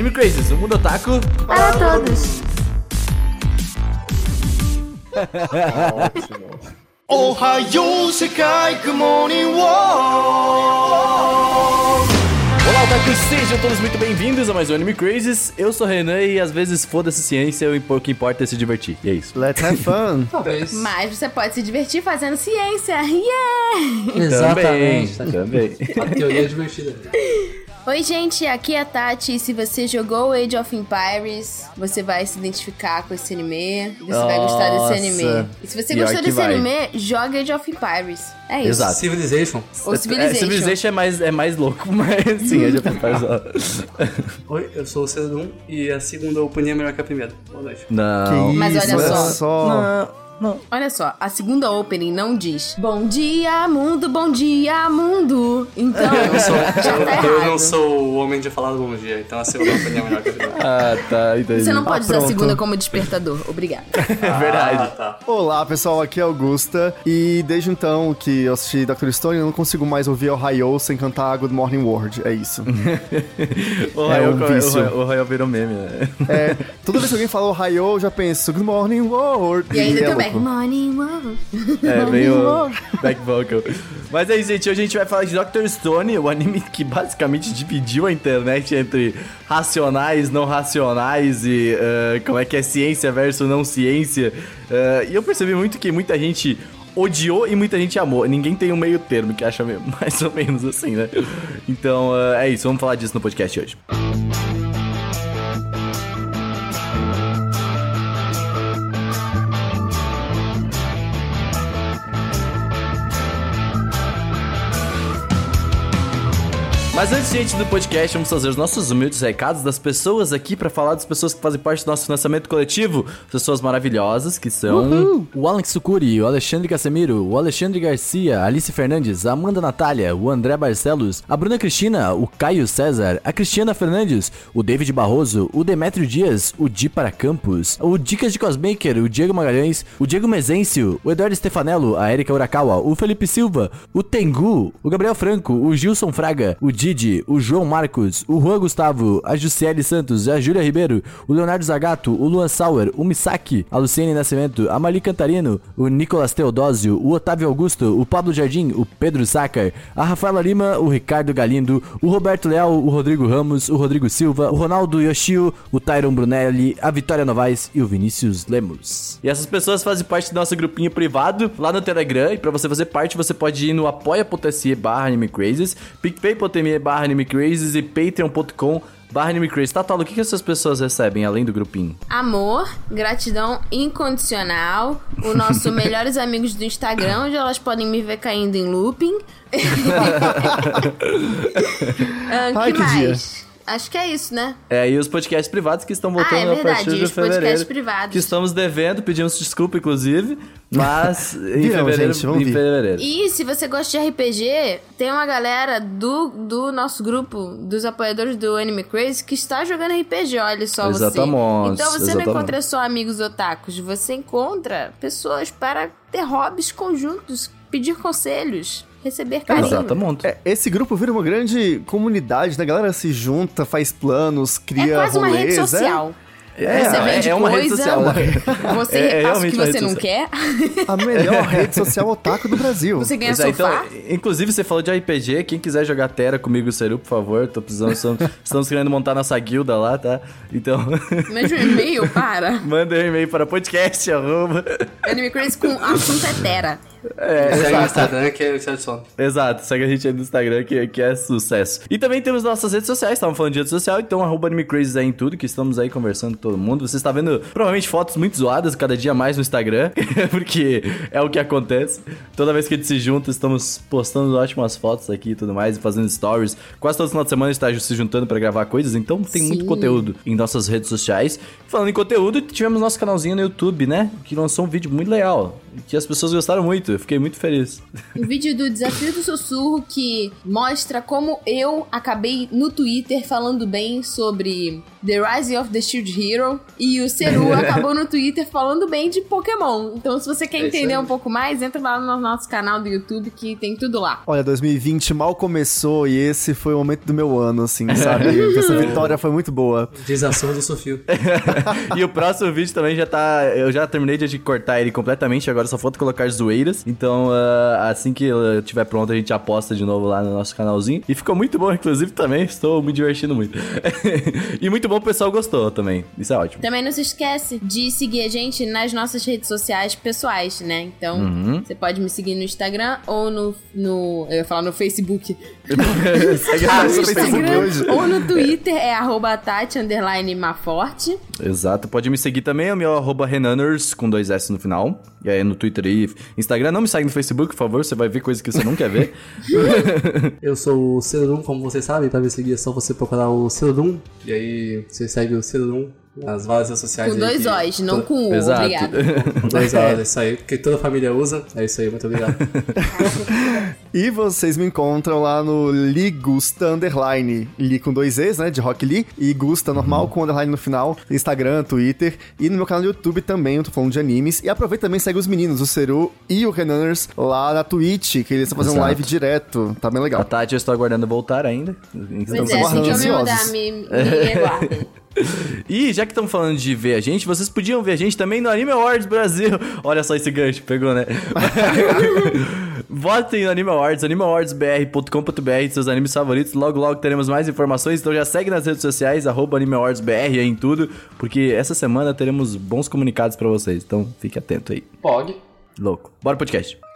Anime Crazes, o mundo otaku Para todos. Ohio, Sekai, Good Morning World. Olá, otakus, sejam todos muito bem-vindos a mais um Anime Crazes. Eu sou o Renan e às vezes foda-se ciência, o que importa é se divertir. E é isso. Let's have fun. Talvez. Mas você pode se divertir fazendo ciência. Yeah! Exatamente. Também. A teoria é divertida. Oi, gente, aqui é a Tati. E se você jogou Age of Empires, você vai se identificar com esse anime. Você vai gostar Nossa. desse anime. E se você Pior gostou desse vai. anime, joga Age of Empires. É isso. Exato. Civilization. Ou É, Civilization. Civilization é mais, é mais louco, mas sim, já faz só. Oi, eu sou o Cedum e a segunda opening é melhor que a primeira. Boa noite. Não. Que Mas isso, olha olha só. Olha só, a segunda opening não diz Bom dia, mundo, bom dia, mundo. Então, já tá Eu errado. não sou o homem de falar do bom dia, então a segunda opening é melhor que a primeira. Ah, tá, entendi. Você não pode usar a segunda como despertador. Obrigada. É verdade. Ah, tá. Olá pessoal, aqui é Augusta e desde então que eu assisti Dr. Stone eu não consigo mais ouvir Ohio sem cantar Good Morning World, é isso. O É Rael, um vício. o, o Rael virou meme, né? É, toda vez que alguém fala Ohio eu já penso Good Morning World. E ainda é tem louco. Morning. É, meio back vocal. Mas é isso, gente. Hoje a gente vai falar de Dr. Stone, o anime que basicamente dividiu a internet entre racionais, não racionais e eh, como é que é ciência versus não ciência. Eh, e eu percebi muito que muita gente odiou e muita gente amou. Ninguém tem um meio termo que acha mais ou menos assim, né? Então eh, é isso, vamos falar disso no podcast hoje. Mas antes, gente, do podcast, vamos fazer os nossos humildes recados das pessoas aqui pra falar das pessoas que fazem parte do nosso financiamento coletivo. Pessoas maravilhosas que são o Alex Sucuri, o Alexandre Casemiro, o Alexandre Garcia, Alice Fernandes, a Amanda Natália, o André Barcelos, a Bruna Cristina, o Caio César, a Cristiana Fernandes, o David Barroso, o Demetrio Dias, o Di para Campos, o Dicas de Cosmaker, o Diego Magalhães, o Diego Mezencio, o Eduardo Stefanello, a Erika Urakawa, o Felipe Silva, o Tengu, o Gabriel Franco, o Gilson Fraga, o Didi, o João Marcos, o Juan Gustavo, a Jussiele Santos, a Júlia Ribeiro, o Leonardo Zagato, o Luan Sauer, o Misaki, a Luciene Nascimento, a Mali Cantarino, o Nicolas Teodósio, o Otávio Augusto, o Pablo Jardim, o Pedro Sacar, a Rafaela Lima, o Ricardo Galindo, o Roberto Leal, o Rodrigo Ramos, o Rodrigo Silva, o Ronaldo Yoshio, o Tyron Brunelli, a Vitória Novaes e o Vinícius Lemos. E essas pessoas fazem parte do nosso grupinho privado lá no Telegram. E pra você fazer parte, você pode ir no apoia.se barra animecrazes, picpay.me barra animecrazes e patreon.com barra animecrazes. Tatualo, o que, que essas pessoas recebem além do grupinho? Amor, gratidão incondicional, o nosso melhores amigos do Instagram, onde elas podem me ver caindo em looping. Ah, Ai, que que dia. Acho que é isso, né? É, e os podcasts privados que estão voltando Ah, é a verdade, partir de os podcasts fevereiro. privados. Que estamos devendo, pedimos desculpa, inclusive. Mas em Virão, fevereiro. gente, vamos em fevereiro. E se você gosta de RPG, tem uma galera do, do nosso grupo, dos apoiadores do Anime Crazy, que está jogando RPG, olha só Exatamente, você. Então você não exatamente. encontra só amigos otakus, você encontra pessoas para ter hobbies conjuntos, pedir conselhos, receber carinho. Exatamente. É, esse grupo vira uma grande comunidade, né? A galera se junta, faz planos, É cria quase uma rede rolês, é? social. É, você é, vende é uma rede coisa, social. você É, é repassa o realmente que você rede não social. quer, A melhor rede social otaku do Brasil. você ganha Pois é, então, sofá. inclusive, você falou de RPG. Quem quiser jogar Terra comigo e o Seru, por favor, tô precisando. Estamos, estamos querendo montar nossa guilda lá, tá? Então, Mande um e-mail para manda um e-mail para podcast. arroba. Anime Crazy com assunto é Tera. É, Segue no exato. Instagram que é o Edson. Exato, segue a gente aí no Instagram que, que é sucesso. E também temos nossas redes sociais, estavam falando de rede social, então arroba AnimeCrazes aí em tudo, que estamos aí conversando com todo mundo. Você está vendo provavelmente fotos muito zoadas cada dia mais no Instagram, porque é o que acontece. Toda vez que a gente se junta, estamos postando ótimas fotos aqui e tudo mais, e fazendo stories. Quase todo final de semana a gente está se juntando para gravar coisas, então tem muito Sim. conteúdo em nossas redes sociais. Falando em conteúdo, tivemos nosso canalzinho no YouTube, né? Que lançou um vídeo muito legal, que as pessoas gostaram muito, eu fiquei muito feliz. Um vídeo do Desafio do Sussurro que mostra como eu acabei no Twitter falando bem sobre The Rise of the Shield Hero. E o Seru acabou no Twitter falando bem de Pokémon. Então, se você quer É entender um pouco mais, entra lá no nosso canal do YouTube que tem tudo lá. Olha, 2020 mal começou e esse foi o momento do meu ano, assim, sabe? Essa vitória foi muito boa. Sua do Sofio. e o próximo vídeo também já tá. Eu já terminei de cortar ele completamente, agora só falta colocar zoeiras. Então, ah, assim que ele estiver pronto, a gente aposta de novo lá no nosso canalzinho. E ficou muito bom, inclusive, também. Estou me divertindo muito. e muito bom, o pessoal gostou também. Isso é ótimo. Também não se esquece de seguir a gente nas nossas redes sociais pessoais, né? Então, Uhum. você pode me seguir no Instagram ou no, no. Eu ia falar no Facebook. Segue Ah, no. Instagram hoje. ou no Twitter é arroba Tati Maforte. Exato, pode me seguir também, é o meu arroba Renaners com dois S no final. E aí no Twitter e Instagram. Não me segue no Facebook, por favor, você vai ver coisas que você não quer ver. Eu sou o Cerodum, como vocês sabem, pra me seguir é só você procurar o Cerodum. E aí você segue o Cerodum nas várias redes sociais. Com dois que- O's, não toda- com um. Exato. Obrigada. Com dois O's, é isso aí, porque toda família usa. É isso aí, muito obrigado. E vocês me encontram lá no Ligusta Underline. Li com dois E's, né? De Rock Lee. E Gusta normal com underline no final. Instagram, Twitter. E no meu canal do YouTube também, eu tô falando de animes. E aproveita também e segue os meninos, o Seru e o Renaners, lá na Twitch, que eles estão fazendo Exato. live direto. Tá bem A legal. Tati, eu estou aguardando voltar ainda. Pois Estamos é, aguardando que eu me mudar, ansiosos. me, me aguardem. E já que estão falando de ver a gente, vocês podiam ver a gente também no Anime Awards Brasil. Olha só esse gancho, pegou, né? Votem no Anime Awards, animeawardsbr.com.br, seus animes favoritos. Logo, logo teremos mais informações. Então já segue nas redes sociais, arroba Anime Awards BR aí em tudo, porque essa semana teremos bons comunicados pra vocês. Então fique atento aí. Pog. Louco. Bora pro podcast.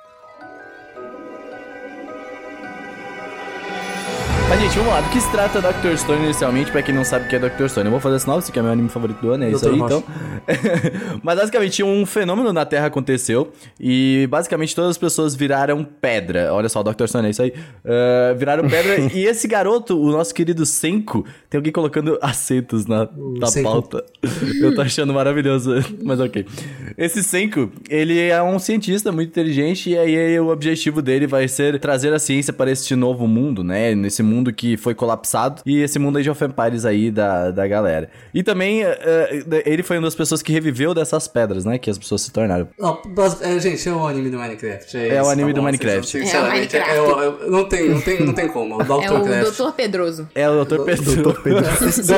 Gente, vamos lá. Do que se trata Dr. Stone inicialmente, pra quem não sabe o que é Dr. Stone? Eu vou fazer sinal, que é meu anime favorito do ano, é isso aí, Rocha. então. Mas, basicamente, um fenômeno na Terra aconteceu e, basicamente, todas as pessoas viraram pedra. Olha só, Dr. Stone, é isso aí. Ah, viraram pedra e esse garoto, o nosso querido Senko, tem alguém colocando acentos na, na Senko. pauta. Eu tô achando maravilhoso, mas ok. Esse Senko, ele é um cientista muito inteligente e aí o objetivo dele vai ser trazer a ciência para este novo mundo, né? Nesse mundo que foi colapsado e esse mundo aí de Offenpires aí da, da galera. E também eh, eh, ele foi uma das pessoas que reviveu dessas pedras, né? Que as pessoas se tornaram. Não, mas, é, gente, é o anime do Minecraft. É isso, o anime tá do bom, Minecraft. vocês- É o Sinceramente, Minecraft. eu- eu- não, tem, não, tem, não tem como. O Dr. É o Craft. Dr. Pedroso. É o Dr. Pedro.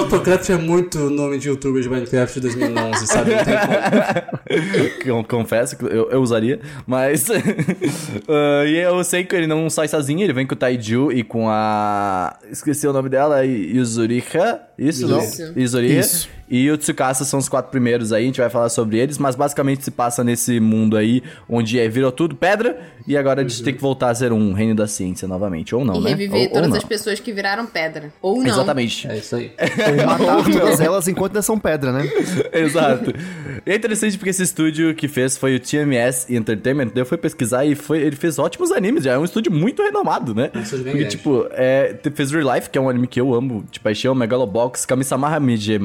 Dr. Craft é muito nome de youtuber de Minecraft de 2011, sabe? Não tem como. Eu confesso que eu, eu usaria, mas. Ah, e eu sei que ele não sai sozinho, ele vem com o Taiju e com a. Esqueci o nome dela, Yuzuriha. Isso, não? Isso. Yuzuriha. Isso. E o Tsukasa são os quatro primeiros aí, a gente vai falar sobre eles, mas basicamente se passa nesse mundo aí, onde é, virou tudo pedra, e agora a gente tem que voltar a ser um reino da ciência novamente, ou não, E né? reviver ou, ou todas não. as pessoas que viraram pedra. Ou não. Exatamente. É isso aí. Ou matar todas elas enquanto ainda são pedra, né? Exato. E é interessante porque esse estúdio que fez foi o TMS Entertainment. Daí eu fui pesquisar e foi, ele fez ótimos animes. Já é um estúdio muito renomado, né? Bem porque, grande. tipo, é, fez Real Life, que é um anime que eu amo de paixão, Megalobox, Kamisama Hamije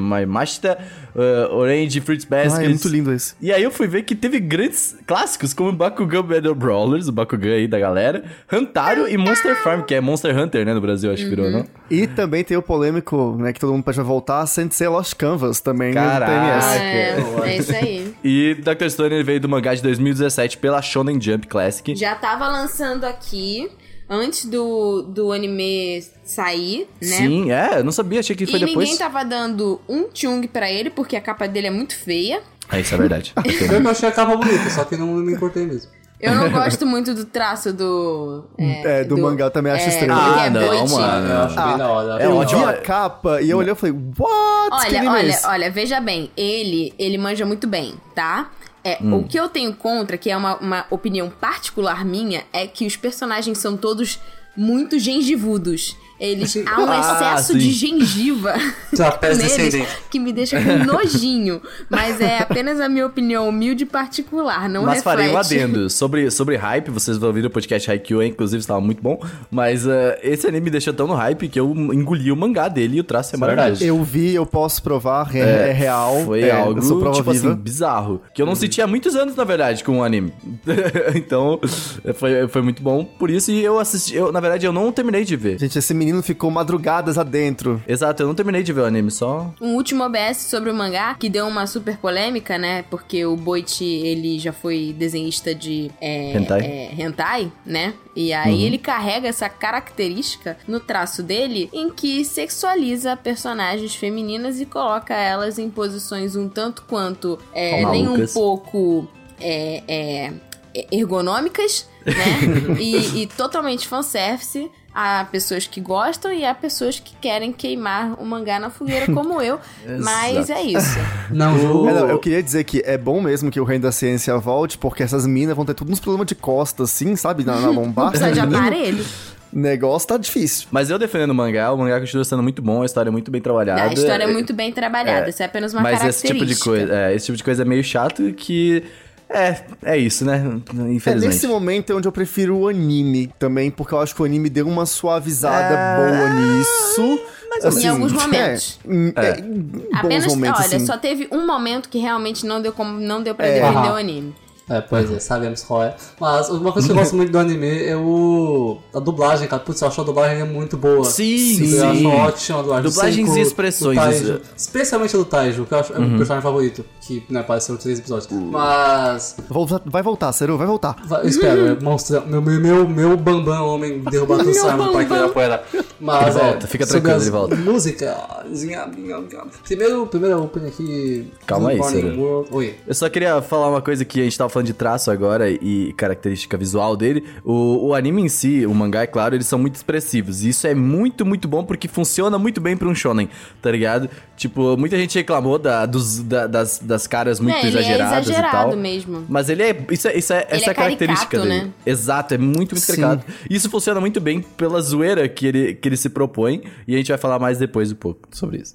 Mashita, uh, Orange Fruits Basket. Ah, é muito lindo esse. E aí eu fui ver que teve grandes clássicos, como Bakugan Battle Brawlers, o Bakugan aí da galera, Hantaro e Monster Farm, que é Monster Hunter, né, no Brasil, acho que virou, não? E também tem o polêmico, né, que todo mundo pede voltar, Sensei Lost Canvas também, Caraca. no TMS. É, é isso aí. E Dr. Stone veio do mangá de 2017 pela Shonen Jump Classic. Já tava lançando aqui antes do, do anime sair, né? Sim, é, eu não sabia, achei que foi e depois. ninguém tava dando um chung pra ele, porque a capa dele é muito feia. É, isso é verdade. Eu achei a capa bonita, só que não me importei mesmo. Eu não gosto muito do traço do. É, do mangá eu também acho estranho. porque Ah, é não, boitinho. mano. Eu acho bem da hora. é eu ótimo. vi a capa e eu olhei e falei, what? que Olha, é olha, olha, veja bem, ele, ele manja muito bem, tá? É, Hum. O que eu tenho contra, que é uma, uma opinião particular minha, é que os personagens são todos muito gengivudos. Eles há um Ah, excesso sim. de gengiva neles que me deixa com nojinho. Mas é apenas a minha opinião humilde e particular, não Mas reflete. farei um adendo. Sobre, sobre hype, vocês vão ouvir o podcast Haikyuu, inclusive estava muito bom. Mas eh, esse anime me deixou tão no hype que eu engoli o mangá dele e o traço é é maravilhoso. Eu vi, eu posso provar, é, é real. Foi é, algo, tipo viva. assim, bizarro. Que eu não senti há muitos anos, na verdade, com o anime. então, foi, foi muito bom por isso. E eu assisti... Eu, na verdade, eu não terminei de ver. Gente, esse menino ficou madrugadas adentro. Exato, eu não terminei de ver o anime, só. Um último OBS sobre o mangá, que deu uma super polêmica, né? Porque o Boichi, ele já foi desenhista de é, Hentai. é, hentai, né? E aí ele carrega essa característica no traço dele em que sexualiza personagens femininas e coloca elas em posições um tanto quanto é, nem um pouco é, é, ergonômicas, né? e, e totalmente fanservice. Há pessoas que gostam e há pessoas que querem queimar o mangá na fogueira, como eu. Mas é isso. Não, Ju. É, não, eu queria dizer que é bom mesmo que o Reino da Ciência volte, porque essas minas vão ter tudo uns problemas de costa, assim, sabe? Na, na lombar. Precisa de aparelho. O negócio tá difícil. Mas eu defendendo o mangá, o mangá continua sendo muito bom, a história é muito bem trabalhada. A história é muito bem trabalhada. Isso é apenas uma Mas esse característica. tipo de coisa, é, esse tipo de coisa é meio chato que é, é isso, né? É, Infelizmente. nesse momento é onde eu prefiro o anime também, porque eu acho que o anime deu uma suavizada É, boa nisso. Em alguns momentos. É, em, é, em bons Apenas, momentos, olha, assim. só teve um momento que realmente não deu, como, não deu pra É. defender Aham. o anime. É, pois é, sabemos qual é. Mas uma coisa que eu gosto muito do anime é o. a dublagem, cara. Putz, eu acho a dublagem muito boa. Sim, Eu sim. acho ótima a dublagem. Dublagens Senku, e expressões, Taiju. Uhum. Especialmente a do Taiju, que eu acho é o meu personagem favorito. Que né, apareceu três episódios. Mas. Volta- Vai voltar, Seru, vai voltar. vai- eu espero, é monstro. Meu, meu, meu, meu bambam, homem derrubado do Simon que ele apoia. Mas Ele é, volta, fica sobre tranquilo, ele volta. Música. Primeiro, primeiro opening aqui. Calma aí. World. Oi. Eu só queria falar uma coisa que a gente tava falando de traço agora e característica visual dele. O, o anime em si, o mangá, é claro, eles são muito expressivos. E isso é muito, muito bom porque funciona muito bem pra um shonen, tá ligado? Tipo, muita gente reclamou da, dos, da- das, das caras muito É, ele é exageradas e exagerado tal. mesmo. Mas ele é. Isso é, isso é essa é é a característica caricato, dele. né? Exato, é muito, muito Sim. caricato. Isso funciona muito bem pela zoeira que ele, que ele se propõe. E a gente vai falar mais depois um pouco sobre isso.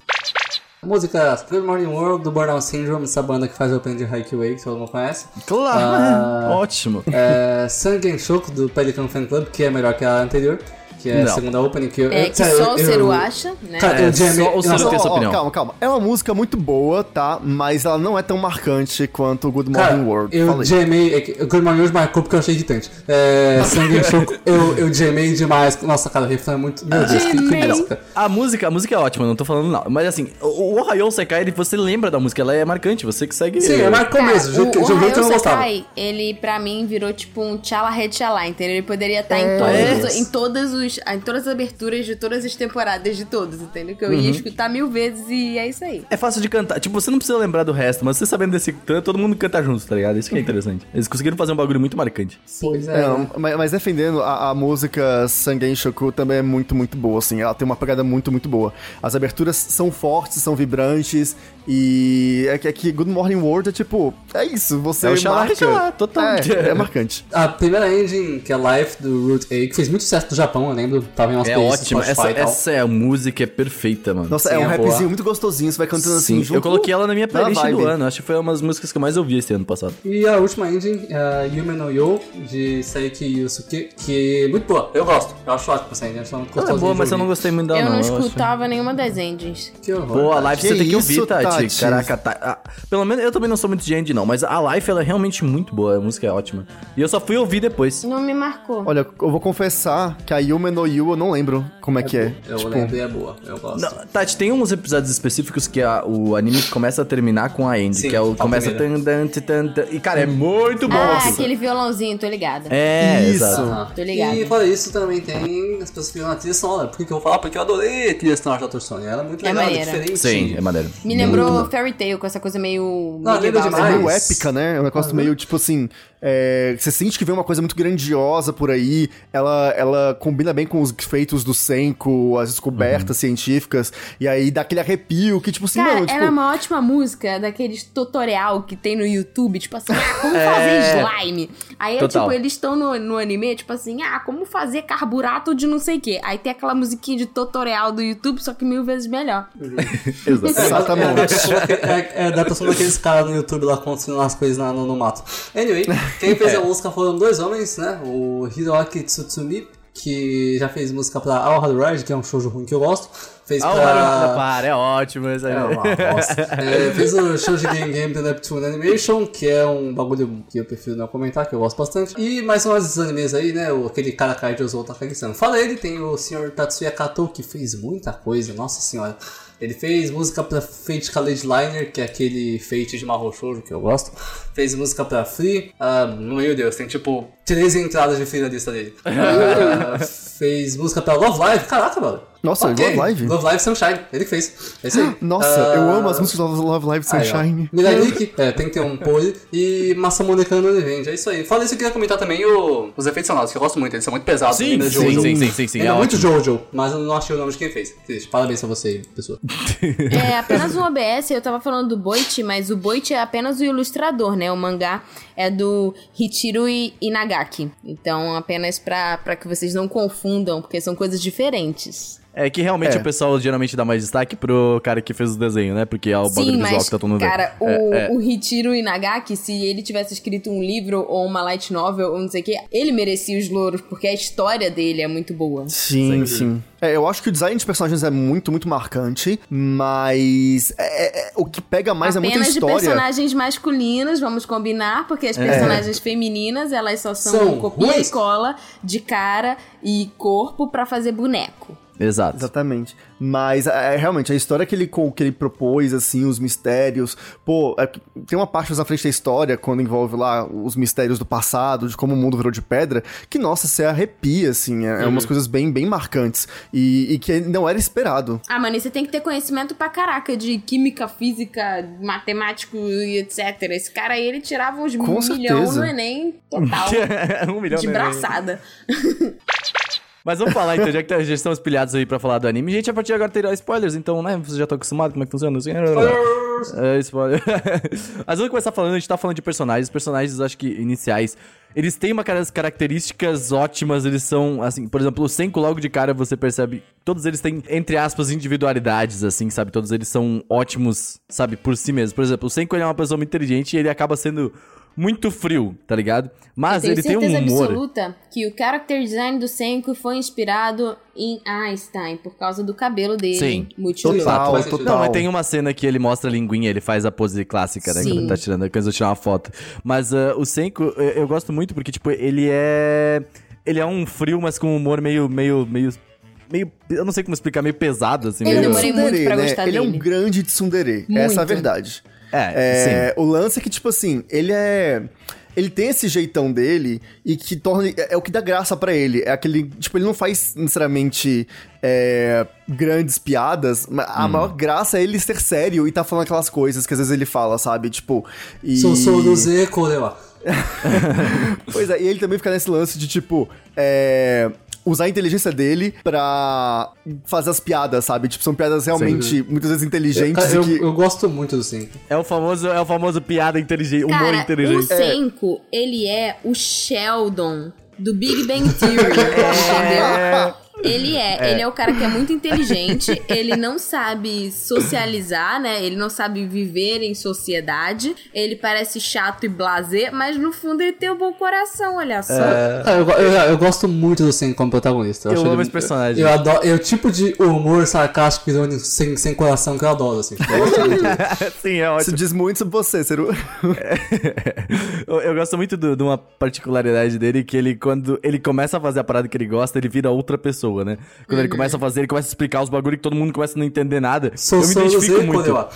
Música Good Morning World do Burnout Syndrome, essa banda que faz o opening de Haikyuu, que todo mundo conhece. Claro! Ah. Ótimo. É, Sangen Shoku do Pelican Fan Club, que é melhor que a anterior, que é a Não. segunda opening que eu. É eu- que sério, só o eu- Seru acha, né? Cara, É, eu jamei. só o Seru tem essa Ó, ó, opinião. calma, calma. É uma música muito boa, tá? Mas ela não é tão marcante quanto o Good Cara, Morning World. eu Falei. jamei. é que O Good Morning World marcou porque eu achei irritante. É, Sangen Shoku, eu, eu jamei demais. Nossa, cara, o refrão é muito. Meu Deus, que, que música. A música, a música é ótima, não tô falando não. Mas assim, o, o Ohayou Sekai, ele- você lembra da música, ela é marcante, você que segue. Sim, é marcou Cara, mesmo. o, o gostava. Sakai, ele pra mim virou tipo um tchala red tchala, entendeu? Ele poderia estar É. em, todas, É. em, todas os, em todas as aberturas de todas as temporadas de todos, entendeu? Que eu Uhum. ia escutar mil vezes e é isso aí. É fácil de cantar. Tipo, você não precisa lembrar do resto, mas você sabendo desse tanto, todo mundo canta junto, tá ligado? Isso que é interessante. Eles conseguiram fazer um bagulho muito marcante. Pois é. É, não, mas, mas defendendo, a, a música Sangen Shoku também é muito, muito boa, assim. Ela tem uma pegada muito, muito boa. As aberturas são fortes, são vibrantes. E é que, é que Good Morning World é tipo, é isso, você É o marca. xalá, total. É, é marcante. A primeira engine, que é Life do Root A, que fez muito sucesso no Japão, eu lembro. Tava em umas É ótima. Essa, essa é a música é perfeita, mano. Nossa, Sim, é um é rapzinho boa. muito gostosinho, você vai cantando assim Sim, junto. eu coloquei ela na minha playlist do ano. Acho que foi uma das músicas que eu mais ouvi esse ano passado. E a última engine, é a Yume no Yo, de Saiki Yusuke, que é muito boa. Eu gosto. Eu acho ótima essa engine. Acho ela é boa, mas eu não gostei muito dela, eu não, não. acho. escutava nenhuma das engines. Que horror. Pô, a cara. live Que você tem que ouvir, Tati. Caraca, tá. ah, pelo menos eu também não sou muito de indie, não, mas a live ela é realmente muito boa, a música é ótima. E eu só fui ouvir depois. Não me marcou. Olha, eu vou confessar que a Yume no Yu eu não lembro como é, que é. Eu tipo, lembro e é boa. Eu gosto. Não, Tati, tem uns episódios específicos que a- o anime começa a terminar com a end, Sim, que é o a começa tan, tan, tan, tan, e cara, é muito bom. ah, aquilo. aquele violãozinho, tô ligada. É, Isso. exato. Aham. Tô ligado. E fora isso também tem as pessoas que viram a trilha sonora. Por que, eu vou falar? Porque eu adorei a trilha sonora da Sony. Ela é muito É legal, é maneira. diferente. Sim, é maneiro. Me lembrou Fairy Tail com essa coisa meio. Não, lembra medieval, É meio épica, né? É um negócio meio tipo assim. É, você sente que vem uma coisa muito grandiosa por aí. Ela, ela combina bem com os feitos do Senko, as descobertas científicas. E aí dá aquele arrepio que, tipo assim, Cara, mano, tipo. ela é uma ótima música daqueles tutorial que tem no YouTube, tipo assim, ah, como É. fazer slime. Aí é Total. tipo, eles estão no, no anime, tipo assim, ah, como fazer carburato de não sei o quê. Aí tem aquela musiquinha de tutorial do YouTube, só que mil vezes melhor. Exatamente. É, é, é adaptação daqueles caras no YouTube lá construindo as coisas na- no, no mato. Anyway, quem fez a música foram dois homens, né? O Hiroaki Tsutsumi, que já fez música pra Hard Ride, que é um shoujo ruim que eu gosto. Fez Ah, pra... para, é ótimo isso aí. É uma bosta. É, fez o Shoujo Game Game The Neptune Animation, que é um bagulho que eu prefiro não comentar, que eu gosto bastante. E mais umas animes aí, né? O, aquele cara cai de Ozou Takagi-san. Fala ele, tem o Sr. Tatsuya Kato, que fez muita coisa, nossa senhora. Ele fez música pra Fate College Liner, que é aquele Fate de Shoujo que eu gosto. Fez música pra Free. Ah, meu Deus, tem tipo 13 entradas de Free na lista dele. Ah, fez música pra Love Live. Caraca, mano. Nossa, Ok. Love Live? Love Live Sunshine, ele que fez. É isso aí. Nossa, Ah, eu amo as músicas do Love Live Aí. Sunshine. Nikki, é, tem que ter um pole. E Masamune Kano Revenge, é isso aí. Fala isso, eu queria comentar também o- os efeitos sonoros, que eu gosto muito, eles são muito pesados. Sim, ainda sim, Jojo. sim, sim, sim, sim, Ainda é muito. Jojo, mas eu não achei o nome de quem fez. Triste. Parabéns pra você, pessoa. É apenas um OBS, eu tava falando do Boichi, mas o Boichi é apenas o ilustrador, né? O mangá é do Hichiro I- Inagaki. Então, apenas pra, pra que vocês não confundam, porque são coisas diferentes. É que realmente É. o pessoal geralmente dá mais destaque pro cara que fez o desenho, né? Porque é o bagulho Sim, visual mas, que tá todo mundo vendo. cara, o, É, é. o Hichiro Inagaki, se ele tivesse escrito um livro ou uma light novel ou não sei o que, ele merecia os louros, porque a história dele é muito boa. Sim, sim. É, eu acho que o design de personagens é muito, muito marcante, mas é- é- o que pega mais é muita Apenas de história. personagens masculinos, vamos combinar, porque as personagens femininas, elas só são, São copia ruins. e cola de cara e corpo pra fazer boneco. Exato. Exatamente. Mas é, realmente, a história que ele, que ele propôs, assim, os mistérios. Pô, é tem uma parte mais na frente da história, quando envolve lá os mistérios do passado, de como o mundo virou de pedra, que, nossa, você arrepia, assim. É, é umas coisas bem, bem marcantes. E, e que não era esperado. Ah, mano, e você tem que ter conhecimento pra caraca de química, física, matemático e etc. Esse cara aí, ele tirava uns Com milhão certeza. no Enem total. um milhão de braçada. Mas vamos falar então, já que já estamos pilhados aí pra falar do anime. Gente, a partir de agora terá spoilers, então, né? Vocês já estão acostumados como é que funciona? Assim, É, spoiler. Mas vamos começar falando, a gente tá falando de personagens. Os personagens, acho que iniciais, eles têm uma cara- características ótimas, eles são, assim, por exemplo, o Senko logo de cara você percebe, todos eles têm, entre aspas, individualidades, assim, sabe? Todos eles são ótimos, sabe, por si mesmos. Por exemplo, o Senko ele é uma pessoa muito inteligente e ele acaba sendo muito frio, tá ligado? Mas Eu ele tem tenho um certeza humor... absoluta que o character design do Senko foi inspirado em Einstein, por causa do cabelo dele. Sim, muito total. total. Não, mas tem uma cena que ele mostra a linguinha, ele faz a pose clássica, né? Sim. Quando ele tá tirando, quando eu tirar uma foto. Mas ah, o Senko, eu, eu gosto muito porque, tipo, ele é. Ele é um frio, mas com um humor meio. meio. meio. meio. Eu não sei como explicar, meio pesado, assim. Eu meio... demorei muito pra né? gostar Ele é um dele. grande tsundere. Essa é a verdade. É, É, o lance é que, tipo assim, ele é. Ele tem esse jeitão dele e que torna. É, é o que dá graça pra ele. É aquele. Tipo, ele não faz necessariamente é, grandes piadas, mas Hum. a maior graça é ele ser sério e tá falando aquelas coisas que às vezes ele fala, sabe? Tipo. E... Sou sou do Z, Korewa. Pois é, e ele também fica nesse lance de, tipo, é, usar a inteligência dele pra fazer as piadas, sabe? Tipo, são piadas realmente, muitas vezes inteligentes eu, e que... eu gosto muito do Senko. É o famoso, é o famoso piada inteligente, humor Cara, o inteligente. Senko, ele é o Sheldon do Big Bang Theory, entendeu? Ele é, ele é o cara que é muito inteligente, ele não sabe socializar, né? Ele não sabe viver em sociedade, ele parece chato e blasé, mas no fundo ele tem um bom coração, olha só. Cara, eu, eu, eu gosto muito do Senko como protagonista. Eu acho amo ele- esse personagem. Eu adoro. É o tipo de humor sarcástico, irônico, sem, sem coração que eu adoro, assim. Eu gosto muito. Sim, é Isso ótimo. diz muito sobre você, Ceru. eu, eu gosto muito do- de uma particularidade dele, que ele, quando ele começa a fazer a parada que ele gosta, ele vira outra pessoa, né? Quando ele começa a fazer, ele começa a explicar os bagulho que todo mundo começa a não entender nada. Sou eu me identifico muito. Korewa.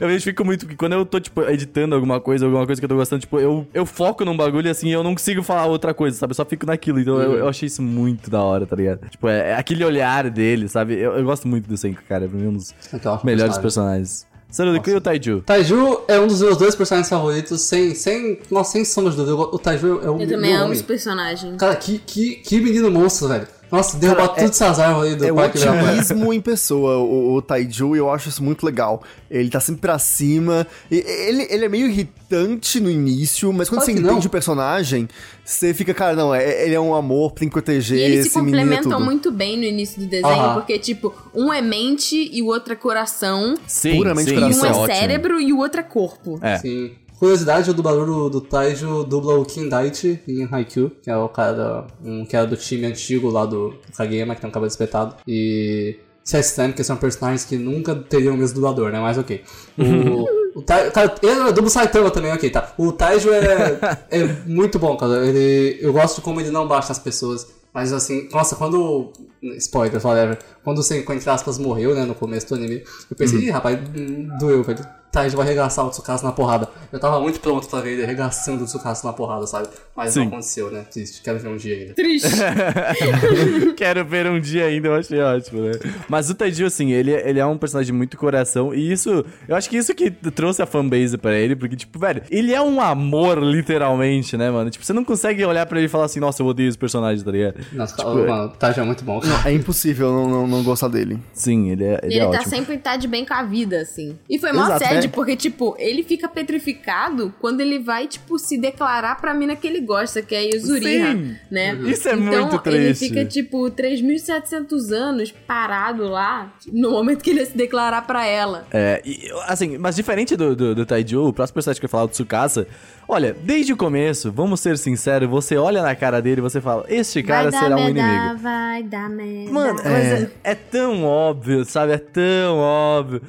eu me identifico muito, porque quando eu tô, tipo, editando alguma coisa, alguma coisa que eu tô gostando, tipo, eu, eu foco num bagulho e assim, eu não consigo falar outra coisa, sabe? Eu só fico naquilo. Então eu, eu achei isso muito da hora, tá ligado? Tipo, é, é aquele olhar dele, sabe? Eu, eu gosto muito do Senko, cara. É um dos ó, melhores personagens. Sarudo, e o Taiju? Taiju é um dos meus dois personagens favoritos, sem, sem, nossa, sem sombra de dúvida. O Taiju é o Eu meu também amo homem. esse personagem. Cara, que, que, que menino monstro, velho. Nossa, derrubar tudo essas árvores aí do É o Parque Ibirapuera. otimismo em pessoa, o, o Taiju, e eu acho isso muito legal. Ele tá sempre pra cima. e- ele, ele é meio irritante no início, mas quando Claro você entende não. o personagem, você fica, cara, não, é- ele é um amor, tem que proteger E eles se esse menino. é complementam muito bem no início do desenho, Aham. porque, tipo, um é mente e o outro é coração. Sim, Puramente sim, E coração. um isso é ótimo. cérebro e o outro é corpo. É. Sim. Curiosidade, o dublador do, do Taiju dubla o Kindaichi em Haikyuu, que é o cara um, que era do time antigo lá do, Kageyama, que tem um cabelo espetado. E é estranho, porque são personagens que nunca teriam o mesmo dublador, né? Mas ok. O, o Tai, cara, ele é dublo Saitama também, ok, tá. O Taiju é, é muito bom, cara. Ele, eu gosto como ele não baixa as pessoas. Mas assim, nossa, quando. Spoiler, whatever. Quando você, entre aspas, morreu, né, no começo do anime, eu pensei, ih, rapaz, hum, doeu, velho. Taiji vai arregaçar o Tsukasa na porrada. Eu tava muito pronto pra ver ele arregaçando o Tsukasa na porrada, sabe? Mas Sim. não aconteceu, né? Triste, quero ver um dia ainda. Triste. Quero ver um dia ainda, eu achei ótimo, né? Mas o Taiju, assim, ele, ele é um personagem de muito coração. E isso, eu acho que isso que trouxe a fanbase pra ele, porque, tipo, velho, ele é um amor, literalmente, né, mano? Tipo, você não consegue olhar pra ele e falar assim, nossa, eu odeio esse personagem, tá ligado? Nossa, Tipo, mano, o Taiji é muito bom. É impossível não, não, não gostar dele. Sim, ele é, ele E é ele tá ótimo. sempre tá de bem com a vida, assim. E foi mó Exato, sad, é. porque, tipo, ele fica petrificado quando ele vai, tipo, se declarar pra mina que ele gosta, que é a Yuzuriha, Sim. né? Isso é então, muito ele triste. fica, tipo, 3.700 anos parado lá, no momento que ele ia se declarar pra ela. É, e, assim, mas diferente do, do, do Taiju, o próximo personagem que eu falar, o Tsukasa, olha, desde o começo, vamos ser sinceros, você olha na cara dele e você fala, este cara será um merda, inimigo. Vai dar merda. Mano, é, é tão óbvio, sabe? É tão óbvio.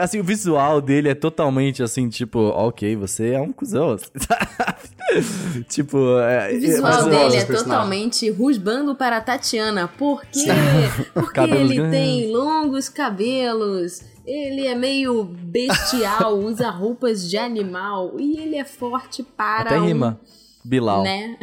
Assim, o visual dele é totalmente assim, tipo, ok, você é um cuzão, sabe? tipo, é, O visual eu gosto dele é totalmente rusbando para a Tatiana. Por quê? Porque ele grandes. tem longos cabelos. Ele é meio bestial, usa roupas de animal e ele é forte para Até um, rima. Bilal. né?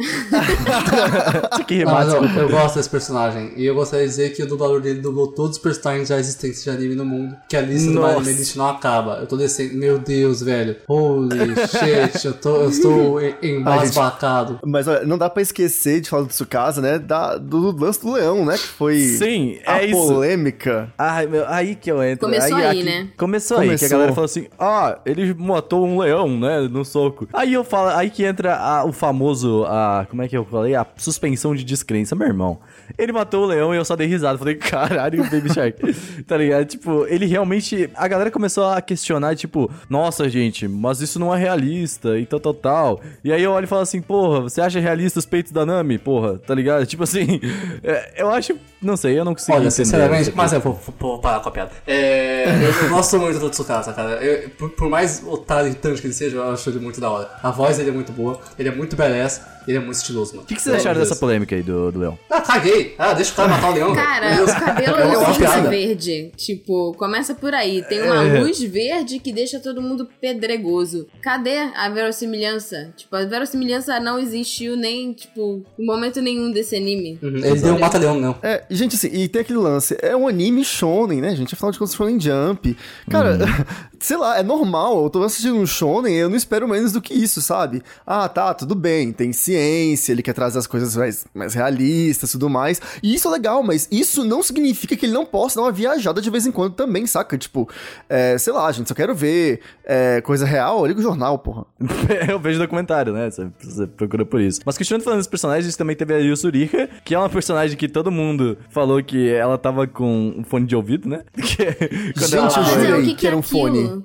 Que Não, rimar, mas eu, gosto desse personagem. E eu gostaria de dizer que o dublador dele dublou todos os personagens já existentes de anime no mundo. Que a lista do Nossa. My Anime List não acaba. Eu tô descendo. Meu Deus, velho. Holy shit, eu, tô, eu estou em- embasbacado. Mas olha, não dá pra esquecer de falar do Tsukasa, né? Da, do lance do leão, né? Que foi Sim, a é isso. polêmica. Aí, meu, aí que eu entro. Começou aí, aqui- né? Começou, aí, que a Começou. galera falou assim: ah, ele matou um leão, né, no soco. Aí eu falo, aí que entra a- o famoso, a, como é que eu falei? A suspensão de descrença, meu irmão. Ele matou o leão e eu só dei risada. Falei, caralho, Baby Shark. tá ligado? Tipo, ele realmente. A galera começou a questionar, tipo, nossa, gente, mas isso não é realista e tal, tal, tal. E aí eu olho e falo assim, porra, você acha realista os peitos da Nami? Porra, tá ligado? Tipo assim, é, eu acho. Não sei, eu não consegui Olha, sinceramente, mas eu vou, vou- vou parar com a piada. É, eu, eu gosto muito do Tsukasa, cara. Eu- por, por mais otário e tanto que ele seja, eu acho ele muito da hora. A voz dele é muito boa, ele é muito badass, ele é muito estiloso, mano. O que, que vocês acharam dessa polêmica aí do, do leão? Ah, caguei. Ah, deixa o cara matar o leão. Cara, o cabelo É fica piada. verde. Tipo, começa por aí. Tem uma É. luz verde que deixa todo mundo pedregoso. Cadê a verossimilhança? Tipo, a verossimilhança não existiu nem, tipo, em momento nenhum desse anime. Uhum, Ele deu um mata-leão, não. É, e, gente, assim, e tem aquele lance, é um anime shonen, né, gente? Afinal de contas, shonen jump. Cara, sei lá, é normal, eu tô assistindo um shonen, eu não espero menos do que isso, sabe? Ah, tá, tudo bem, tem ciência, ele quer trazer as coisas mais, mais realistas e tudo mais. E isso é legal, mas isso não significa que ele não possa dar uma viajada de vez em quando também, saca? Tipo, é, sei lá, gente, se eu quero ver é, coisa real, eu ligo o jornal, porra. eu vejo documentário, né? Você, você procura por isso. Mas continuando falando dos personagens, também teve a Yusuriha, que é uma personagem que todo mundo falou que ela tava com um fone de ouvido, né? Que, quando Gente, ela eu jurei o que, que era um é aquilo? fone.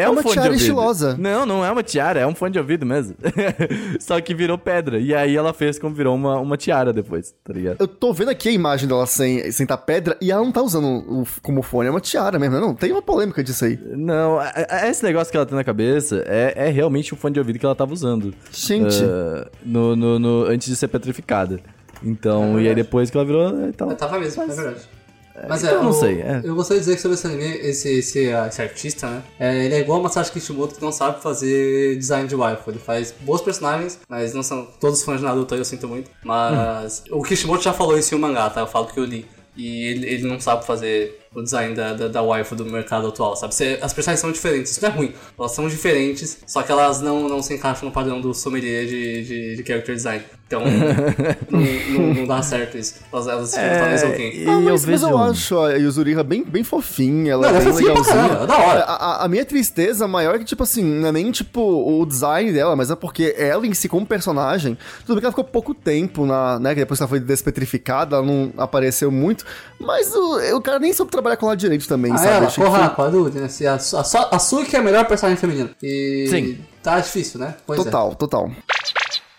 É É um uma fone de tiara ouvido. estilosa. Não, não é uma tiara, é um fone de ouvido mesmo. Só que virou pedra. E aí ela fez como virou uma, uma tiara depois, tá ligado? Eu tô vendo aqui a imagem dela sem, sem tá pedra e ela não tá usando o, como fone, é uma tiara mesmo? Não, tem uma polêmica disso aí. Não, a- a- esse negócio que ela tem na cabeça é, é realmente o fone de ouvido que ela tava usando. Gente. Ah, no, no, no- antes de ser petrificada. Então, e aí depois que ela virou. Então, Eu tava mesmo, é verdade. Mas então é, eu não sei, é. Eu gostaria de dizer que sobre esse anime, esse, esse, ah, esse artista, né? é, ele é igual o Masashi Kishimoto que não sabe fazer design de waifu. Ele faz bons personagens, mas não são todos fãs de Naruto, eu sinto muito. Mas o Kishimoto já falou isso em um mangá, tá? Eu falo que eu li. E ele, ele não sabe fazer o design da, da, da waifu do mercado atual, sabe? Cê- as personagens são diferentes, isso não é ruim. Elas são diferentes, só que elas não, não se encaixam no padrão do sommelier de, de, de character design. Então, não, não, não dá certo isso. Elas, elas ficam talvez É, alguém. e Ah, eu mas, mas vejo... eu acho a Yuzuriha bem, bem fofinha, ela Não, é é bem legalzinha. é da hora. A, a- a minha tristeza maior é que, tipo assim, não é nem, tipo, o design dela, mas é porque ela em si, como personagem, tudo bem que ela ficou pouco tempo na, né, que depois que ela foi despetrificada, ela não apareceu muito, mas o, o cara nem soube trabalhar com ela direito também, Ah, sabe? ela, Achei que porra, foi- com a Dude, né? Se a, a, a Suki é a melhor personagem feminina. E Sim. tá difícil, né? Pois é. Total, total.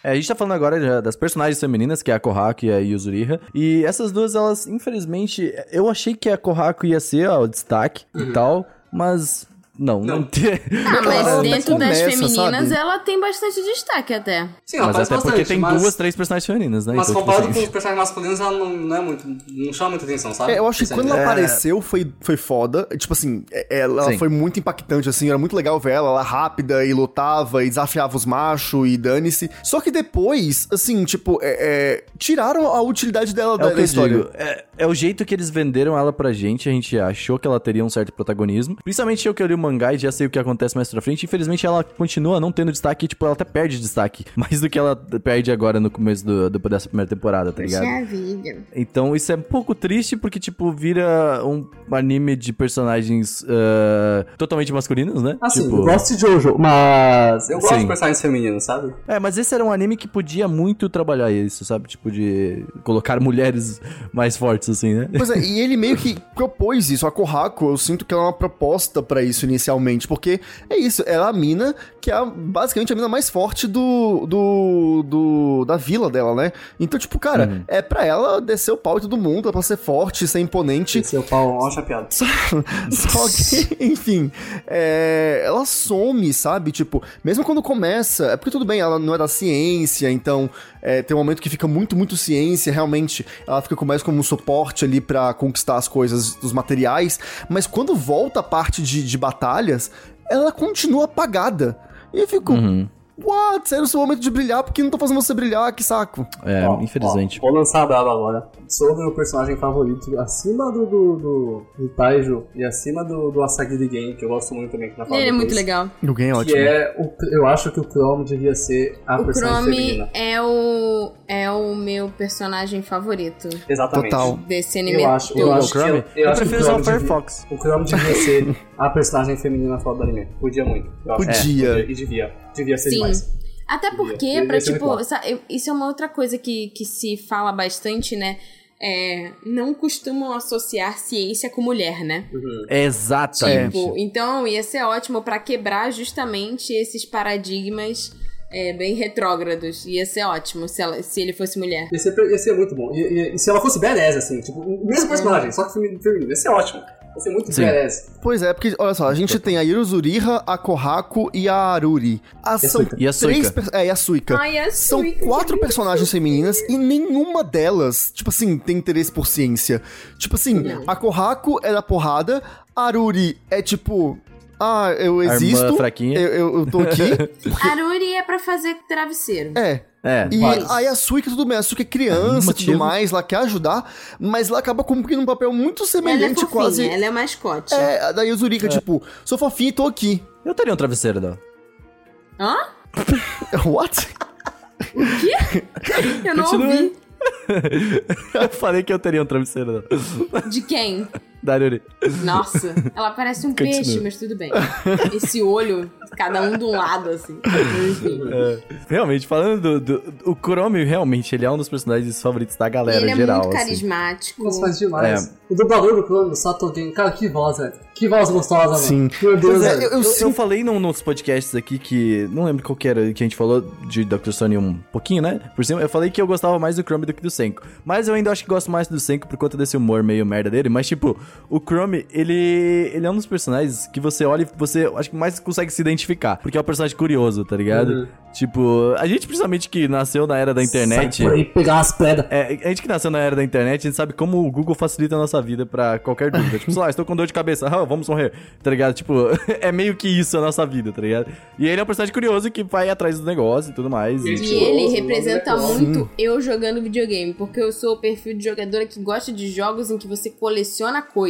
É, a gente tá falando agora das personagens femininas, que é a Kohaku e a Yuzuriha. E essas duas, elas, infelizmente, eu achei que a Kohaku ia ser ó, o destaque e tal, mas não, não, Não. tem. Ah, mas Ela dentro das começa, femininas, sabe? ela tem bastante destaque até. Sim, ela Mas até porque bastante, tem mas, duas, três personagens femininas, né? Mas Então, tipo comparado assim, com os personagens masculinos, ela não, não é muito. Não chama muita atenção, sabe? É, eu acho que Esse quando anime. ela apareceu foi, foi foda. Tipo assim, é- ela, ela Sim. foi muito impactante, assim, era muito legal ver ela, ela rápida e lutava e desafiava os machos e dane-se. Só que depois, assim, tipo, é- é, tiraram a utilidade dela É da, o da história. digo. É, é o jeito que eles venderam ela pra gente. A gente achou que ela teria um certo protagonismo. Principalmente eu que li o mangá e já sei o que acontece mais pra frente. Infelizmente, ela continua não tendo destaque. Tipo, ela até perde destaque. Mais do que ela perde agora no começo do, do- dessa primeira temporada, tá ligado? a vida. Então isso é um pouco triste porque, tipo, vira um anime de personagens ah, totalmente masculinos, né? Assim, tipo... eu gosto de Jojo, mas eu gosto Sim. de personagens femininos, sabe? É, mas esse era um anime que podia muito trabalhar isso, sabe? Tipo, de colocar mulheres mais fortes, assim, né? Pois é, e ele meio que propôs isso. A Kohaku, eu sinto que ela é uma proposta pra isso inicialmente, porque é isso, ela é a mina que é basicamente a mina mais forte do, do, do- da vila dela, né? Então, tipo, cara, é pra ela descer o pau em todo mundo, é pra ser forte, ser imponente. Seu pau, ó, chapeado. Só, só que, enfim, é, ela some, sabe? Tipo, mesmo quando começa, é porque tudo bem, ela não é da ciência, então é, tem um momento que fica muito, muito ciência, realmente ela fica mais como um suporte ali pra conquistar as coisas dos materiais, mas quando volta a parte de, de batalhas, ela continua apagada. E eu fico, what? Era o seu momento de brilhar, porque não tô fazendo você brilhar, que saco. É, Ó, infelizmente. ó, vou lançar a braba agora. Sobre o personagem favorito, acima do, do, do, do Taijo e acima do, do Asagiri Game, que eu gosto muito também. Que na Ele é muito legal. Alguém é Que ótimo. é o, eu acho que o Chrome devia ser a O personagem Chrome feminina. é o, é o meu personagem favorito Exatamente. Total. desse anime. Eu acho, eu todo. acho que Chrome? eu, eu Eu acho que prefiro o usar o Firefox. O Chrome devia ser a personagem feminina foda do anime. Podia muito. Eu acho. Podia. É, podia. E devia. Devia ser Sim. demais. Até porque, Devia pra, ser tipo, isso é uma outra coisa que, que se fala bastante, né? É, não costumam associar ciência com mulher, né? Exatamente. Tipo, então ia ser ótimo pra quebrar justamente esses paradigmas é, bem retrógrados. Ia ser ótimo se, ela, se ele fosse mulher. Ia ser, ia ser muito bom. E, e- e se ela fosse badass, assim, tipo, o mesmo personagem, só que femi- feminino, ia ser ótimo. Ia ser muito Sim. badass. Pois é, porque, olha só, a gente tem a Yuruzuriha, a Kohaku e a Aruri. As, E são Suika. E a três Suika. per- É, e a Suika. Ai, a São Suika, quatro que personagens femininas e nenhuma delas, tipo assim, tem interesse por ciência. Tipo assim, a Kohaku é da porrada, a Aruri é tipo... Ah, eu A irmã existo, fraquinha. eu, eu, eu tô aqui. Aruri é pra fazer travesseiro. é, É. e Mas- aí a Suika, tudo bem, a Suika é criança e tudo mais, ela quer ajudar, mas ela acaba cumprindo um papel muito Ela é semelhante, fofinha, quase... ela é mascote. É, a da Yuzurika, tipo, sou fofinha e tô aqui. Eu teria um travesseiro dela. Hã? What? Eu não Continua. ouvi. eu falei que eu teria um travesseiro dela. De quem? Da Yuri. Nossa, ela parece um Continua. peixe, mas tudo bem. Esse olho, cada um de um lado, assim. Enfim. Realmente, falando do, do- O Chrome, realmente, ele é um dos personagens favoritos da galera ele é geral. muito assim. carismático. Nossa, faz demais. É. O dublador do Chrome, o Satogen, cara, que voz, velho. Que voz gostosa, Sim. mano. Meu Deus, é, eu, eu, sinto- falei num, nos podcasts aqui que. Não lembro qual que era que a gente falou de Dr. Stone um pouquinho, né? Por cima, eu falei que eu gostava mais do Chrome do que do Senko. Mas eu ainda acho que gosto mais do Senko por conta desse humor meio merda dele. Mas, tipo, o Chrome, ele. Ele é um dos personagens que você olha e você acho que mais consegue se identificar. Porque é um personagem curioso, tá ligado? Uhum. Tipo, a gente principalmente que nasceu na era da internet. Sai por aí pegar umas pedras. É, a gente que nasceu na era da internet, a gente sabe como o Google facilita a nossa vida pra qualquer dúvida. tipo, sei lá, estou com dor de cabeça, ah, vamos morrer, tá ligado? Tipo, é meio que isso a nossa vida, tá ligado? E ele é um personagem curioso que vai atrás do negócio e tudo mais. E E, Gente, ele representa é muito eu jogando videogame, porque eu sou o perfil de jogadora que gosta de jogos em que você coleciona coisas.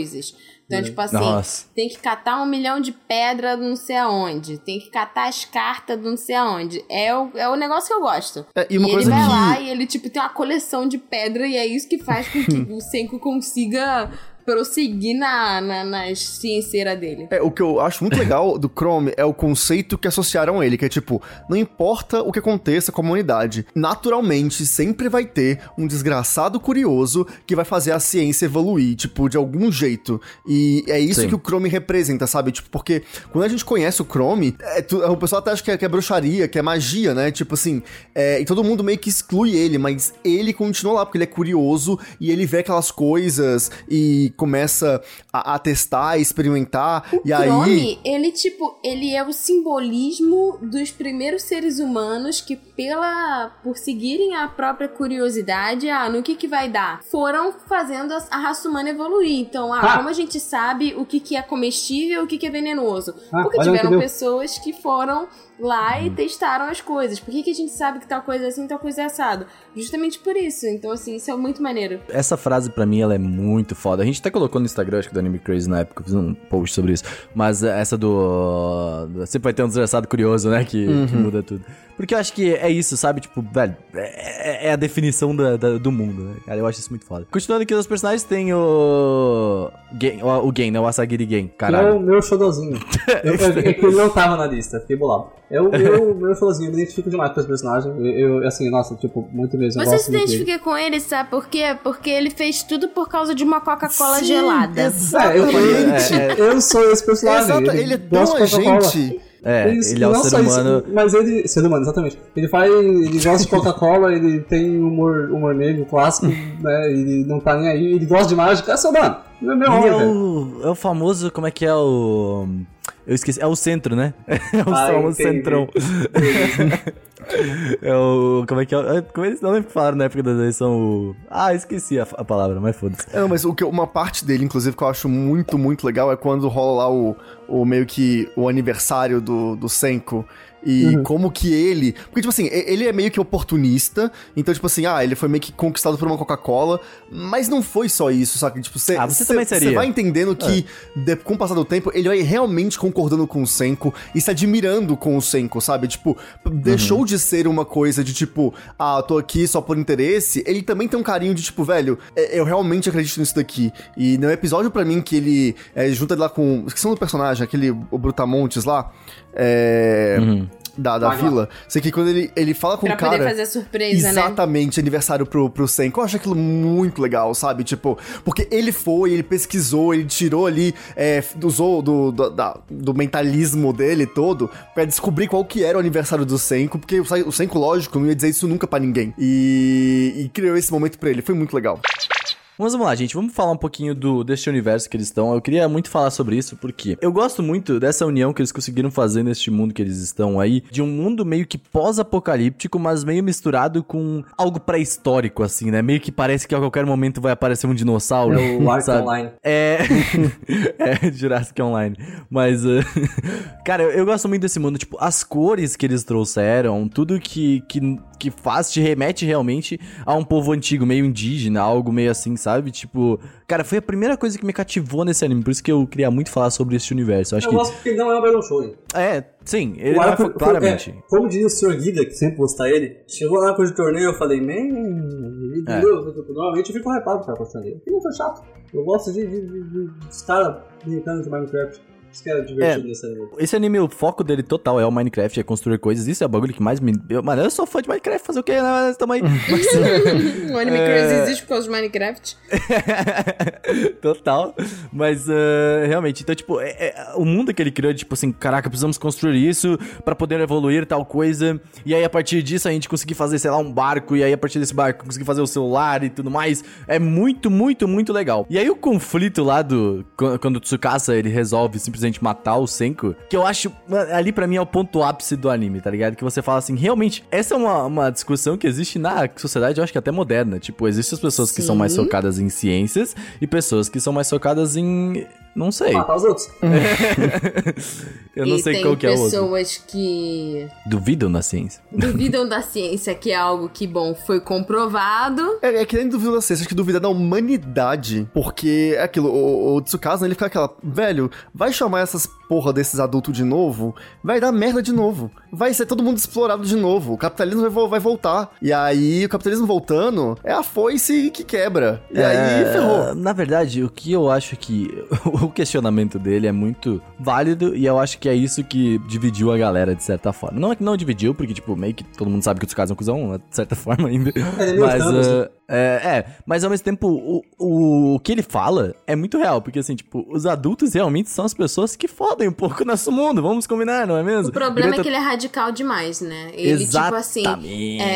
Então, tipo assim, Nossa. tem que catar um milhão de pedra não sei aonde. Tem que catar as cartas do não sei aonde. É o, é o negócio que eu gosto. É, e E, ele vai que- lá e ele, tipo, tem uma coleção de pedra e é isso que faz com que o Senko consiga prosseguir na, na, na cienceira dele. É, o que eu acho muito legal do Chrome é o conceito que associaram a ele, que é tipo, não importa o que aconteça com a humanidade, naturalmente sempre vai ter um desgraçado curioso que vai fazer a ciência evoluir, tipo, de algum jeito. E é isso Sim. que o Chrome representa, sabe? Tipo, porque quando a gente conhece o Chrome, é, tu- o pessoal até acha que é, que é bruxaria, que é magia, né? Tipo assim, é, e todo mundo meio que exclui ele, mas ele continua lá, porque ele é curioso e ele vê aquelas coisas e começa a, a testar, a experimentar, e aí... Chrome, ele, tipo, ele é o simbolismo dos primeiros seres humanos que, pela por seguirem a própria curiosidade, ah, no que que vai dar? Foram fazendo a, raça humana evoluir. Então, ah, Ah. como a gente sabe o que que é comestível e o que que é venenoso? Ah, Porque que tiveram deu. pessoas que foram lá e testaram as coisas. Por que que a gente sabe que tal coisa é assim, tal coisa é assado? Justamente por isso. Então, assim, isso é muito maneiro. Essa frase pra mim ela é muito foda. A gente até colocou no Instagram, acho que do Anime Crazy na época, eu fiz um post sobre isso. Mas essa do. Sempre vai ter um desgraçado curioso, né? Que, que muda tudo. Porque eu acho que é isso, sabe? Tipo, velho, é, é a definição da- da- do mundo, né? Cara, eu acho isso muito foda. Continuando aqui, os personagens tem o. Gen, o, o Gen, né? O Asagiri Gen. Que é Caralho. o meu xodózinho. Eu, é que ele não tava na lista, fiquei bolado. É o meu, xodózinho, eu me identifico demais com esse personagem. Eu, eu, assim, nossa, tipo, muito mesmo. eu Você se identifica com ele, sabe por quê? Porque ele fez tudo por causa de uma Coca-Cola gelada. É, eu, Exatamente. eu, eu sou esse personagem. Exato, ele é tão agente. É, Isso, ele é o não ser só isso, humano. mas ele. Ser humano, exatamente. Ele faz. Ele gosta de Coca-Cola, ele tem humor, humor negro clássico, né? Ele não tá nem aí, ele gosta de mágica. É ser humano. Não é meu Ele homem, é o, é o famoso, como é que é o. Eu esqueci, é o centro, né? É o Ah, centrão. é o. Como é que é? é como eles não lembro que falaram na época da eleição o. Ah, esqueci a, a palavra, mas foda-se. É, Não, mas o que, uma parte dele, inclusive, que eu acho muito, muito legal é quando rola lá o, o meio que o aniversário do, do Senko. E como que ele. Porque, tipo assim, ele é meio que oportunista. Então, tipo assim, ah, ele foi meio que conquistado por uma Coca-Cola. Mas não foi só isso, sabe? Tipo, você Ah, você também seria. Você vai entendendo que, de- com o passar do tempo, ele vai realmente concordando com o Senko e se admirando com o Senko, sabe? Tipo, deixou de ser uma coisa de tipo, ah, tô aqui só por interesse. Ele também tem um carinho de tipo, velho, é- eu realmente acredito nisso daqui. E no episódio, pra mim, que ele é, junta ele lá com. Esqueci o personagem, aquele o Brutamontes lá. É. Da, da vila. Sei que quando ele, ele fala com Pra o cara. poder fazer a surpresa, né? Exatamente, aniversário pro, pro Senko. Eu acho aquilo muito legal, sabe? Tipo, porque ele foi, ele pesquisou, ele tirou ali, é, usou do, do, da- do mentalismo dele todo pra descobrir qual que era o aniversário do Senko, porque o, o Senko, lógico, não ia dizer isso nunca pra ninguém. E, e criou esse momento pra ele, foi muito legal. Mas vamos lá, gente, vamos falar um pouquinho do, deste universo que eles estão. Eu queria muito falar sobre isso, porque eu gosto muito dessa união que eles conseguiram fazer neste mundo que eles estão aí, de um mundo meio que pós-apocalíptico, mas meio misturado com algo pré-histórico, assim, né? Meio que parece que a qualquer momento vai aparecer um dinossauro. É o Ark? Online. É. é, Jurassic Online. Mas, uh, cara, eu, eu gosto muito desse mundo. Tipo, as cores que eles trouxeram, tudo que, que, que faz, te remete realmente a um povo antigo, meio indígena, algo meio assim, sabe? Tipo, cara, foi a primeira coisa que me cativou nesse anime. Por isso que eu queria muito falar sobre esse universo. Eu acho Eu que. gosto porque ele não é um Battle Show. É, sim, ele O não é, arco- claramente. é, como diria o Sr. Giga, que sempre gostar ele, chegou lá depois do torneio eu falei, man, É. Normalmente eu fico hypado com a questão dele. Aquilo não foi chato. Eu gosto de, de, de, de caras brincando de Minecraft. Isso que é divertido nesse anime. Esse anime, o foco dele total é o Minecraft, é construir coisas. Isso é o bagulho que mais me. Eu, mano, eu sou fã de Minecraft, fazer o quê? Né? Mas, o Anime É. Crazy existe por causa de Minecraft. Total. Mas, ah, realmente, então, tipo, é- é- o mundo que ele criou, tipo assim, caraca, precisamos construir isso pra poder evoluir tal coisa. E aí, a partir disso, a gente conseguir fazer, sei lá, um barco. E aí, a partir desse barco, conseguir fazer o celular e tudo mais. É muito, muito, muito legal. E aí, o conflito lá do. Quando, quando o Tsukasa ele resolve simplesmente matar o Senko, que eu acho. Ali pra mim é o ponto ápice do anime, tá ligado? Que você fala assim, realmente, essa é uma, uma discussão que existe na sociedade, eu acho que até moderna. Tipo, existem as pessoas que são mais Sim. focadas em ciências e pessoas que são mais focadas em Não sei. Matar os outros. Eu não e sei tem qual que é o outro. pessoas que Duvidam da ciência. duvidam da ciência, que é algo que, bom, foi comprovado. É, é que nem duvida da ciência, acho que duvida da humanidade. Porque é aquilo, o, o Tsukasa, ele fica aquela, velho, vai chamar essas porra desses adultos de novo, vai dar merda de novo. Vai ser todo mundo explorado de novo. O capitalismo vai, vai voltar. E aí, o capitalismo voltando é a foice que quebra. E aí, É, ferrou. Na verdade, o que eu acho que o questionamento dele é muito válido e eu acho que é isso que dividiu a galera de certa forma. Não é que não dividiu, porque, tipo, meio que todo mundo sabe que o Tsukasa é um cuzão, de certa forma ainda. é mas, uh, é, é, mas ao mesmo tempo, o, o, o que ele fala é muito real, porque assim, tipo, os adultos realmente são as pessoas que fodem um pouco o nosso mundo, vamos combinar, não é mesmo? O problema Greta- é que ele é radical demais, né? Ele, tipo assim, é,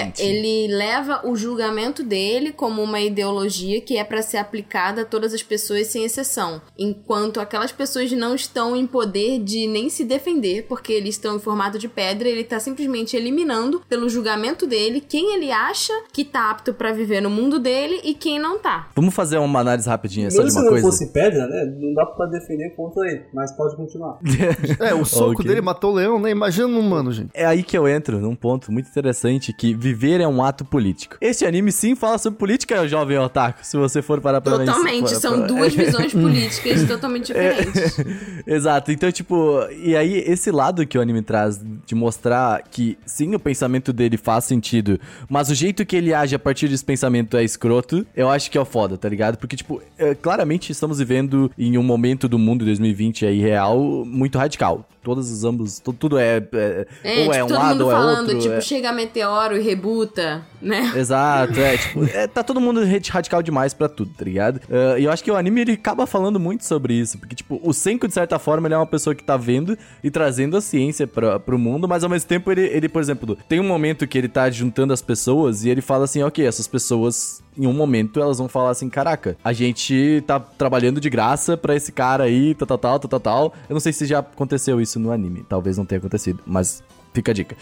Exatamente. ele leva o julgamento dele como uma ideologia que é pra ser aplicada a todas as pessoas sem exceção. Enquanto aquelas pessoas não estão em poder de nem se defender, porque eles estão em formato de pedra, ele tá simplesmente eliminando, pelo julgamento dele, quem ele acha que tá apto pra viver no mundo dele e quem não tá. Vamos fazer uma análise rapidinha só Mesmo de se uma não coisa? fosse pedra, né? Não dá pra defender contra ele, mas pode continuar. É, o soco Ok. dele matou o leão, né? Imagina um humano, gente. É aí que eu entro num ponto muito interessante que viver é um ato político. Esse anime sim fala sobre política, jovem otaku, se você for parar pra Totalmente, para- são para- duas visões políticas totalmente diferentes. Exato, então, tipo, e aí esse lado que o anime traz de mostrar que sim, o pensamento dele faz sentido, mas o jeito que ele age a partir desse pensamento é escroto, eu acho que é o foda, tá ligado? Porque, tipo, é, claramente estamos vivendo em um momento do mundo 2020 aí real muito radical. Todos os ambos, tu- tudo é, é- É, ou tipo, é um lado ou é falando, outro. tipo, é- chega meteoro e rebuta, né? Exato, é, tipo, é, tá todo mundo radi- radical demais pra tudo, tá ligado? Ah, E eu acho que o anime ele acaba falando muito sobre isso, porque, tipo, o Senko, de certa forma, ele é uma pessoa que tá vendo e trazendo a ciência pra, pro mundo, mas ao mesmo tempo ele, ele, por exemplo, tem um momento que ele tá juntando as pessoas e ele fala assim, ok, essas pessoas, em um momento, elas vão falar assim, caraca, a gente tá trabalhando de graça pra esse cara aí, tal, tal, tal, tal, tal. Eu não sei se já aconteceu isso no anime, talvez não tenha acontecido, mas fica a dica.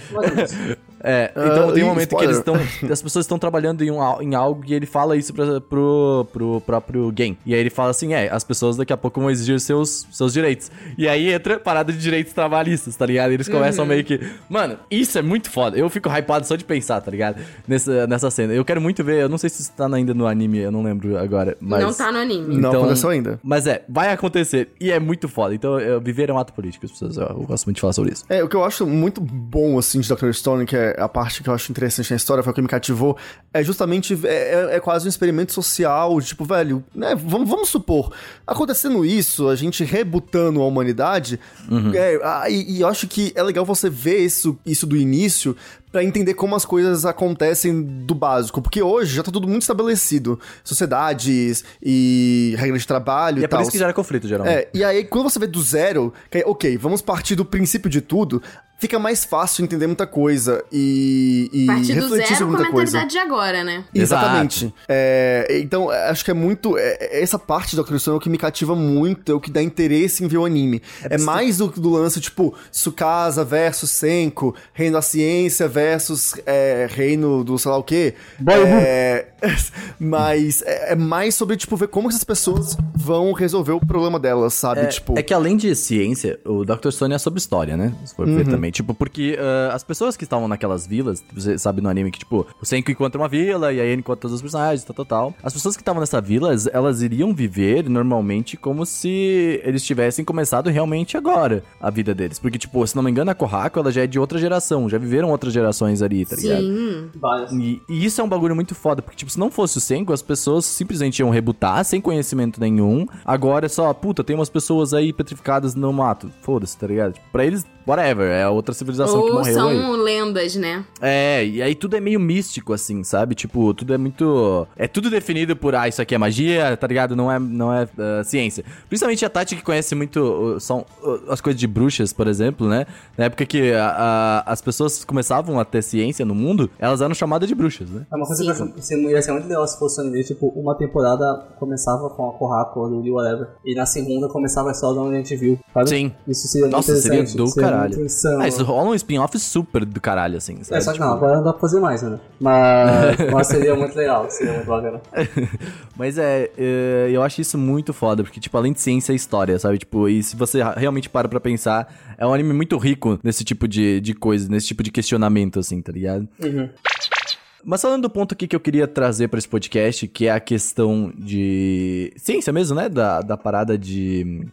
É, então Ah, tem um momento que eles spoiler. estão. As pessoas estão trabalhando em, um, em algo e ele fala isso pra, pro, pro próprio game. E aí ele fala assim: é, as pessoas daqui a pouco vão exigir seus, seus direitos. E aí entra parada de direitos trabalhistas, tá ligado? E eles começam meio que. Mano, isso é muito foda. Eu fico hypado só de pensar, tá ligado? Nessa, nessa cena. Eu quero muito ver, eu não sei se isso tá ainda no anime, eu não lembro agora. Mas... Não tá no anime. Não aconteceu ainda. Mas é, vai acontecer. E é muito foda. Então, eu, viver é um ato político, as pessoas. Eu, eu gosto muito de falar sobre isso. É, o que eu acho muito bom, assim, de Dr. Stone, que é a parte que eu acho interessante na história, foi o que me cativou, é justamente, é, é- é quase um experimento social, tipo, velho, né, vamos, vamos supor, acontecendo isso, a gente rebutando a humanidade, é, ah, e, e eu acho que é legal você ver isso, isso do início, pra entender como as coisas acontecem do básico, porque hoje já tá tudo muito estabelecido, sociedades e regras de trabalho E e, é por tal. isso que gera conflito, geralmente. É, e aí quando você vê do zero, que é, ok, vamos partir do princípio de tudo, fica mais fácil entender muita coisa e, e Partir do refletir zero sobre com a muita coisa. mentalidade de agora, né? Exatamente. É, então, acho que é muito. é- é- essa parte da Cristão é o que me cativa muito, é o que dá interesse em ver o anime. É, mais do, do lance, tipo, Tsukasa versus Senko, Reino da Ciência versus é, Reino do sei lá o quê. É, mas é, é mais sobre, tipo, ver como essas pessoas vão resolver o problema delas, sabe? É, tipo. é que além de ciência, o Dr. Stone é sobre história, né? Se for Uhum. ver também. Tipo, porque ah, as pessoas que estavam naquelas vilas, você sabe no anime que, tipo, o Senko encontra uma vila e aí ele encontra todos os personagens, tal, tal, tal. As pessoas que estavam nessa vila, elas- iriam viver normalmente como se eles tivessem começado realmente agora a vida deles. Porque, tipo, se não me engano, a Kohaku, ela já é de outra geração, já viveram outras gerações ali, tá ligado? Sim. E, e isso é um bagulho muito foda, porque, tipo, se não fosse o Senko, as pessoas simplesmente iam rebutar, sem conhecimento nenhum. Agora é só, puta, tem umas pessoas aí petrificadas no mato. Foda-se, tá ligado? Tipo, pra eles, whatever, é outra civilização que Ou morreu são aí. lendas, né? É, e aí tudo é meio místico, assim, sabe? Tipo, tudo é muito. É tudo definido por, ah, isso aqui é magia, tá ligado? Não é, não é ah, ciência. Principalmente a Tati, que conhece muito. uh, são uh, as coisas de bruxas, por exemplo, né? Na época que as pessoas começavam a ter ciência no mundo, elas eram chamadas de bruxas, né? É uma coisa Sim. que eu acho- você ia ser muito legal se fosse um anime, tipo, uma temporada começava com a Kohaku, ou Luli, whatever, e na segunda começava a história da onde a gente viu, sabe? Sim. Isso seria muito Nossa, seria interessante. do caralho. muito insano. Ah, isso rola um spin-off super do caralho, assim. É, sabe? só que Tipo, não, agora não dá pra fazer mais, né? Mas, mas seria muito legal, seria muito bacana. Mas é, é, eu acho isso muito foda, porque, tipo, além de ciência, é história, sabe? Tipo, e se você realmente para pra pensar, é um anime muito rico nesse tipo de, de coisa, nesse tipo de questionamento, assim, tá ligado? Mas falando do ponto aqui que eu queria trazer pra esse podcast, que é a questão de ciência mesmo, né? Da, da parada de.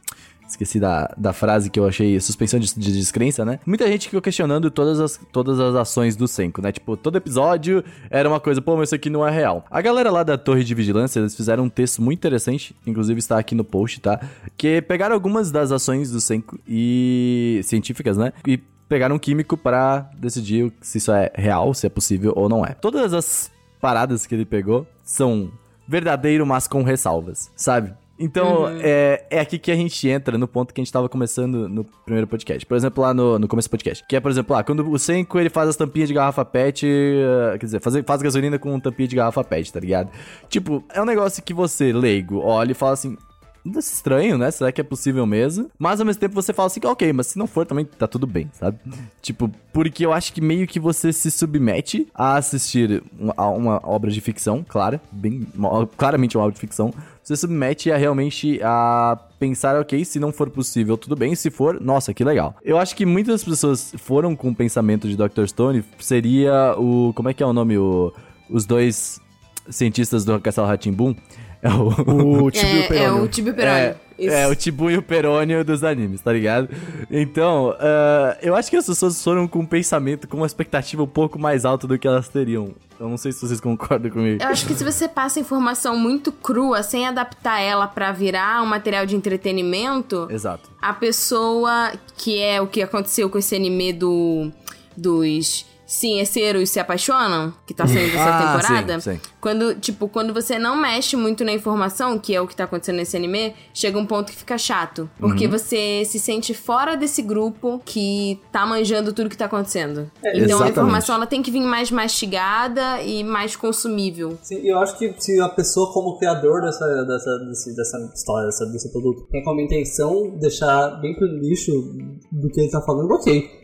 Esqueci da, da frase que eu achei, suspensão de, de descrença, né? Muita gente ficou questionando todas as, todas as ações do Senko, né? Tipo, todo episódio era uma coisa, pô, mas isso aqui não é real. A galera lá da Torre de Vigilância, eles fizeram um texto muito interessante, inclusive está aqui no post, tá? Que pegaram algumas das ações do Senko e científicas, né? E pegaram um químico para decidir se isso é real, se é possível ou não é. Todas as paradas que ele pegou são verdadeiro, mas com ressalvas, sabe? Então, é, é aqui que a gente entra no ponto que a gente tava começando no primeiro podcast. Por exemplo, lá no, no começo do podcast. Que é, por exemplo, lá, quando o Senko ele faz as tampinhas de garrafa PET, eh, quer dizer, faz, faz gasolina com tampinha de garrafa PET, tá ligado? Tipo, é um negócio que você, leigo, olha e fala assim, "Isso é estranho, né? Será que é possível mesmo? Mas ao mesmo tempo você fala assim, ok, mas se não for também tá tudo bem, sabe? Tipo, porque eu acho que meio que você se submete a assistir a uma obra de ficção, clara, bem, claramente uma obra de ficção. Você submete a realmente a pensar, ok, se não for possível, tudo bem. Se for, nossa, que legal. Eu acho que muitas pessoas foram com o pensamento de Dr. Stone, seria o. Como é que é o nome? O, os dois cientistas do Castelo Ratimbun. É o. O Tibio É, é Perônio. o Tibio Peroni. É, é, o Tibu e o Perônio dos animes, tá ligado? Então, ah, eu acho que as pessoas foram com um pensamento, com uma expectativa um pouco mais alta do que elas teriam. Eu não sei se vocês concordam comigo. Eu acho que se você passa informação muito crua, sem adaptar ela pra virar um material de entretenimento, Exato. a pessoa, que é o que aconteceu com esse anime do dos ciênceiros se apaixonam, que tá saindo essa Ah, temporada, sim, sim. quando, tipo, quando você não mexe muito na informação, que é o que tá acontecendo nesse anime, chega um ponto que fica chato, porque Uhum. você se sente fora desse grupo que tá manjando tudo que tá acontecendo. então a Exatamente. informação ela tem que vir mais mastigada e mais consumível. Sim, eu acho que se a pessoa, como criador dessa, dessa, desse- dessa história, dessa, desse produto, tem como intenção deixar bem pro nicho do que ele tá falando, ok.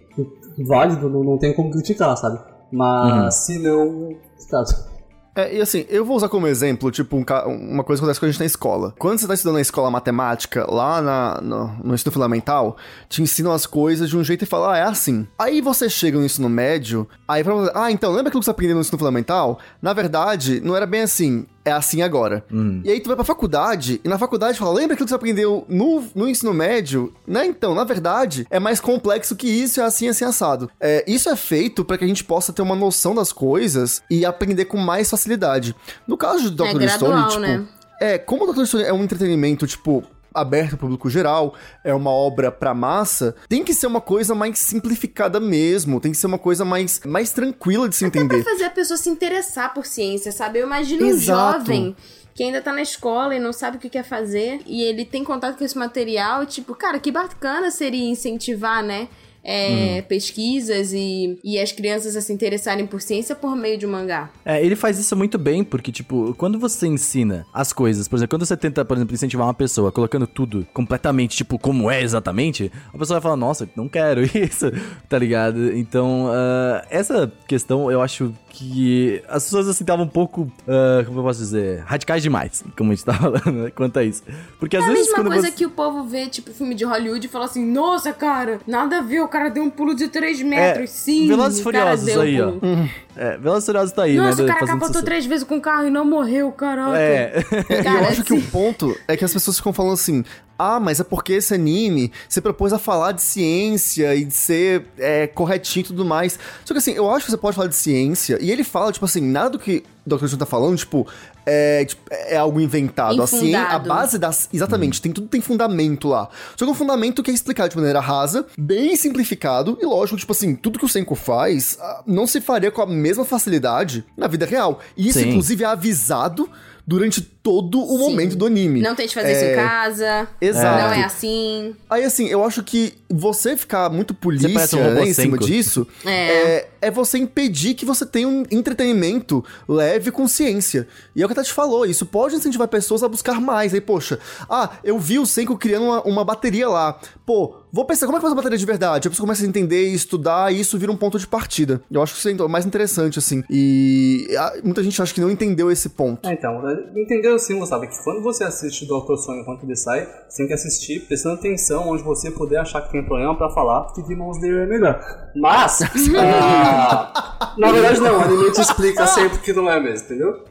Válido, não, não tem como criticar, sabe? Mas se não. Caso. É, e assim, eu vou usar como exemplo, tipo, um uma coisa que acontece com a gente na escola. Quando você tá estudando na escola matemática, lá na- no, no ensino fundamental, te ensinam as coisas de um jeito e fala, ah, é assim. Aí você chega no ensino médio, aí pra você, ah, então, lembra aquilo que você aprendeu no ensino fundamental? Na verdade, não era bem assim, é assim agora. E aí tu vai pra faculdade, e na faculdade fala, lembra aquilo que você aprendeu no, no ensino médio? Né, então, na verdade, é mais complexo que isso, é assim, assim, assado. É, isso é feito pra que a gente possa ter uma noção das coisas e aprender com mais facilidade. No caso do É Dr. gradual, Stone, tipo, né? é, como o Dr. Stone é um entretenimento, tipo, aberto ao público geral, é uma obra pra massa, tem que ser uma coisa mais simplificada mesmo, tem que ser uma coisa mais, mais tranquila de se Até entender. pra fazer a pessoa se interessar por ciência, sabe? Eu imagino um Exato. jovem que ainda tá na escola e não sabe o que quer fazer, e ele tem contato com esse material, e tipo, cara, que bacana seria incentivar, né? É, pesquisas e, e as crianças a se interessarem por ciência por meio de um mangá. É, ele faz isso muito bem, porque, tipo, quando você ensina as coisas, por exemplo, quando você tenta, por exemplo, incentivar uma pessoa colocando tudo completamente, tipo, como é exatamente, a pessoa vai falar, nossa, não quero isso, tá ligado? Então, ah, essa questão eu acho que as pessoas, assim, estavam um pouco, ah, como eu posso dizer, radicais demais, como a gente tá falando, né, quanto a isso. Porque às É a vezes mesma coisa você... que o povo vê, tipo, filme de Hollywood e fala assim, nossa, cara, nada a ver, o cara deu um pulo de 3 metros, sim. É, Velozes o cara Furiosos deu um aí, ó. pulo. É, Velozes Furiosos tá aí, Nossa, né? o cara capotou sucesso. três vezes com o carro e não morreu, caraca. É, É, e Cara, eu acho que sim. o ponto é que as pessoas ficam falando assim: ah, mas é porque esse anime se propôs a falar de ciência e de ser é, corretinho e tudo mais. Só que assim, eu acho que você pode falar de ciência e ele fala, tipo assim, nada do que o Dr. Stone tá falando, tipo, é, tipo, é algo inventado. A, ciência, a base das. Exatamente, tem tudo tem fundamento lá. Só que um fundamento que é explicado de maneira rasa, bem simplificado, e lógico, tipo assim, tudo que o Senko faz ah, não se faria com a mesma facilidade na vida real. E isso, Sim. inclusive, é avisado durante todo o momento do anime. Não tente fazer isso em casa. Exato. Não é assim. Aí, assim, eu acho que você ficar muito polícia um né, em cima disso É. é. é você impedir que você tenha um entretenimento leve com ciência. E é o que a Tati falou, isso pode incentivar pessoas a buscar mais. Aí, poxa, ah, eu vi o Senko criando uma, uma bateria lá. Pô, vou pensar, como é que faz uma bateria de verdade? A pessoa começa a entender e estudar, e isso vira um ponto de partida. Eu acho que isso é o mais interessante, assim. E ah, muita gente acha que não entendeu esse ponto. É, então, entendeu assim, sabe? Que quando você assiste o Dr. Sonho enquanto ele sai, você tem que assistir prestando atenção onde você puder achar que tem problema pra falar, porque Demon Slayer é melhor. Mas, ah, na verdade não, o anime te explica sempre que não é mesmo, entendeu?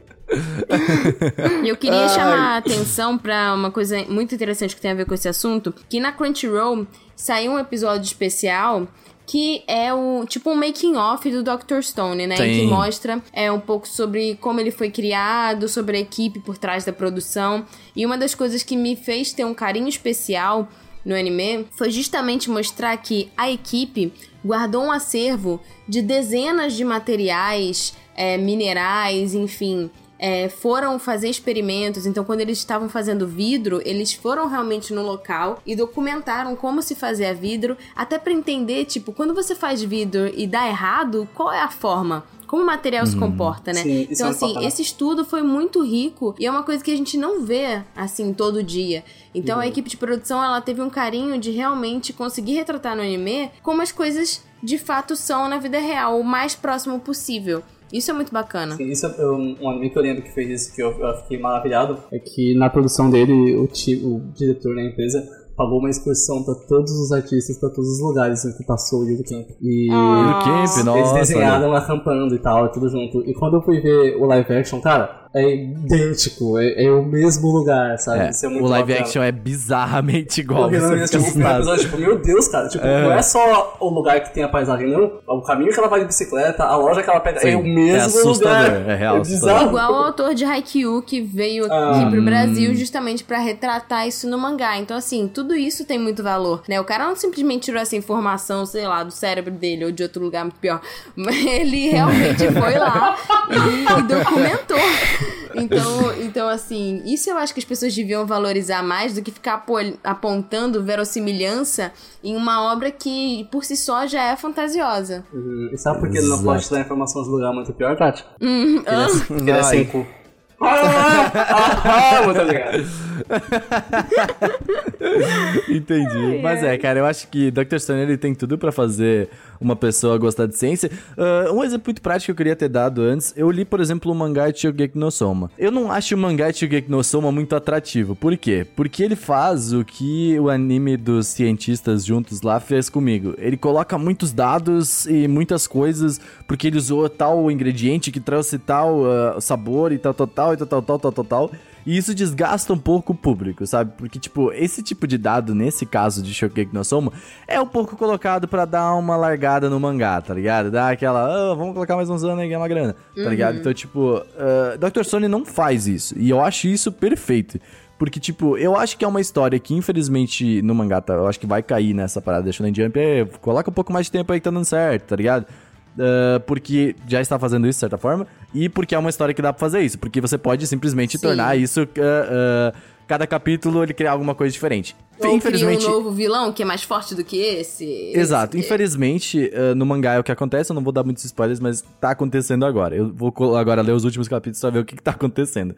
Eu queria chamar a atenção pra uma coisa muito interessante que tem a ver com esse assunto, que na Crunchyroll saiu um episódio especial que é o tipo um making off do Dr. Stone, né? Sim. Que mostra é um pouco sobre como ele foi criado, sobre a equipe por trás da produção. E uma das coisas que me fez ter um carinho especial no anime foi justamente mostrar que a equipe guardou um acervo de dezenas de materiais, é, minerais, enfim, é, foram fazer experimentos. Então, quando eles estavam fazendo vidro, eles foram realmente no local e documentaram como se fazia vidro, até para entender, tipo, quando você faz vidro e dá errado, qual é a forma? Como o material se comporta, né? Sim, então, é assim, bacana. esse estudo foi muito rico e é uma coisa que a gente não vê, assim, todo dia. Então, a equipe de produção, ela teve um carinho de realmente conseguir retratar no anime como as coisas de fato são na vida real, o mais próximo possível. Isso é muito bacana. Sim, Isso é um, um anime que eu lembro que fez isso, que eu, eu fiquei maravilhado. É que na produção dele, o, ti- o diretor da empresa pagou uma excursão pra todos os artistas, pra todos os lugares em que passou o Yudo Camp. E Do Camp, eles nossa. desenharam acampando e tal, tudo junto. E quando eu fui ver o live action, cara, é idêntico, é, é o mesmo lugar, sabe? É, Isso é muito o live bacana. action é bizarramente igual. Porque não, você é, tipo, episódio, tipo, meu Deus, cara, tipo, não é só o lugar que tem a paisagem, não. O caminho que ela vai de bicicleta, a loja que ela pega, Sim, é o é mesmo lugar. é real, bizarro. Igual o autor de Haikyuu que veio aqui pro Brasil justamente pra retratar isso no mangá. Então, assim, tudo isso tem muito valor, né? O cara não simplesmente tirou essa informação, sei lá, do cérebro dele ou de outro lugar muito pior. Mas ele realmente foi lá e, e documentou. Então, então, assim, isso eu acho que as pessoas deviam valorizar mais do que ficar apo- apontando verossimilhança em uma obra que, por si só, já é fantasiosa. Uhum. E sabe por que ele não pode te dar informações do lugar muito pior, Tati? Hum, ele é, ele é sem cu. Ah, ah, ah. Entendi. Mas é, cara, eu acho que Dr. Stone ele tem tudo pra fazer uma pessoa gostar de ciência. Ah, um exemplo muito prático que eu queria ter dado antes, eu li, por exemplo, o mangá de Shogeki no Soma. Eu não acho o mangá de Shogeki no Soma muito atrativo. Por quê? Porque ele faz o que o anime dos cientistas juntos lá fez comigo. Ele coloca muitos dados e muitas coisas porque ele usou tal ingrediente que trouxe tal ah, sabor e tal, tal, tal, e tal, tal, tal, tal, tal, tal. E isso desgasta um pouco o público, sabe? Porque, tipo, esse tipo de dado, nesse caso de Shokugeki no Soma, é um pouco colocado pra dar uma largada no mangá, tá ligado? Dar aquela, ah, vamos colocar mais uns anos aí, ganhar uma grana, tá ligado? Então, tipo, ah, Dr. Stone não faz isso. E eu acho isso perfeito. Porque, tipo, eu acho que é uma história que, infelizmente, no mangá, tá, eu acho que vai cair nessa parada da Shonen Jump. É, coloca um pouco mais de tempo aí que tá dando certo, tá ligado? Uh, porque já está fazendo isso de certa forma, e porque é uma história que dá pra fazer isso, porque você pode simplesmente Sim. tornar isso. uh, uh, cada capítulo ele criar alguma coisa diferente. Ou Infelizmente. um novo vilão que é mais forte do que esse. Exato. esse. Infelizmente, uh, no mangá é o que acontece, eu não vou dar muitos spoilers, mas tá acontecendo agora. Eu vou agora ler os últimos capítulos pra ver o que, que tá acontecendo.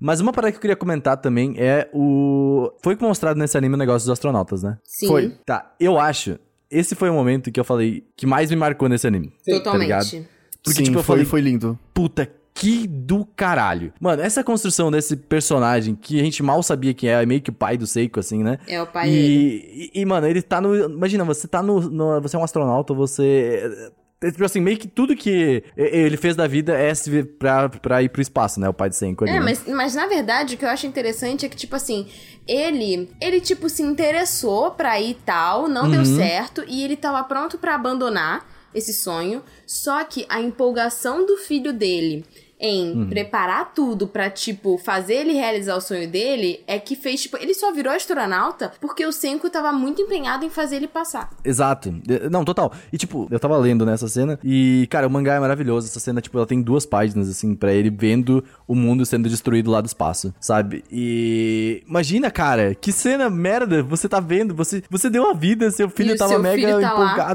Mas uma parada que eu queria comentar também é o. Foi mostrado nesse anime o negócio dos astronautas, né? Sim. Foi. Tá, eu acho. Esse foi o momento que eu falei que mais me marcou nesse anime. Tá Totalmente. ligado? Porque, Sim, tipo, eu foi, falei, foi lindo. puta, que do caralho. Mano, essa construção desse personagem que a gente mal sabia quem é, é meio que o pai do Seiko, assim, né? É o pai dele. e, e, e, mano, ele tá no. Imagina, você tá no. no- você é um astronauta, você. É, Tipo assim, meio que tudo que ele fez da vida é pra, pra ir pro espaço, né? O pai de Senko. É, né? mas, mas na verdade o que eu acho interessante é que, tipo assim, ele, ele tipo, se interessou pra ir e tal, não Uhum. deu certo, e ele tava pronto pra abandonar esse sonho, só que a empolgação do filho dele em Uhum. preparar tudo pra, tipo, fazer ele realizar o sonho dele, é que fez, tipo, ele só virou astronauta porque o Senko tava muito empenhado em fazer ele passar. Exato. Não, total. E, tipo, eu tava lendo nessa cena e, cara, o mangá é maravilhoso. Essa cena, tipo, ela tem duas páginas, assim, pra ele vendo o mundo sendo destruído lá do espaço, sabe? E imagina, cara, que cena merda você tá vendo. Você, você deu a vida, seu filho E tava mega filho tá lá.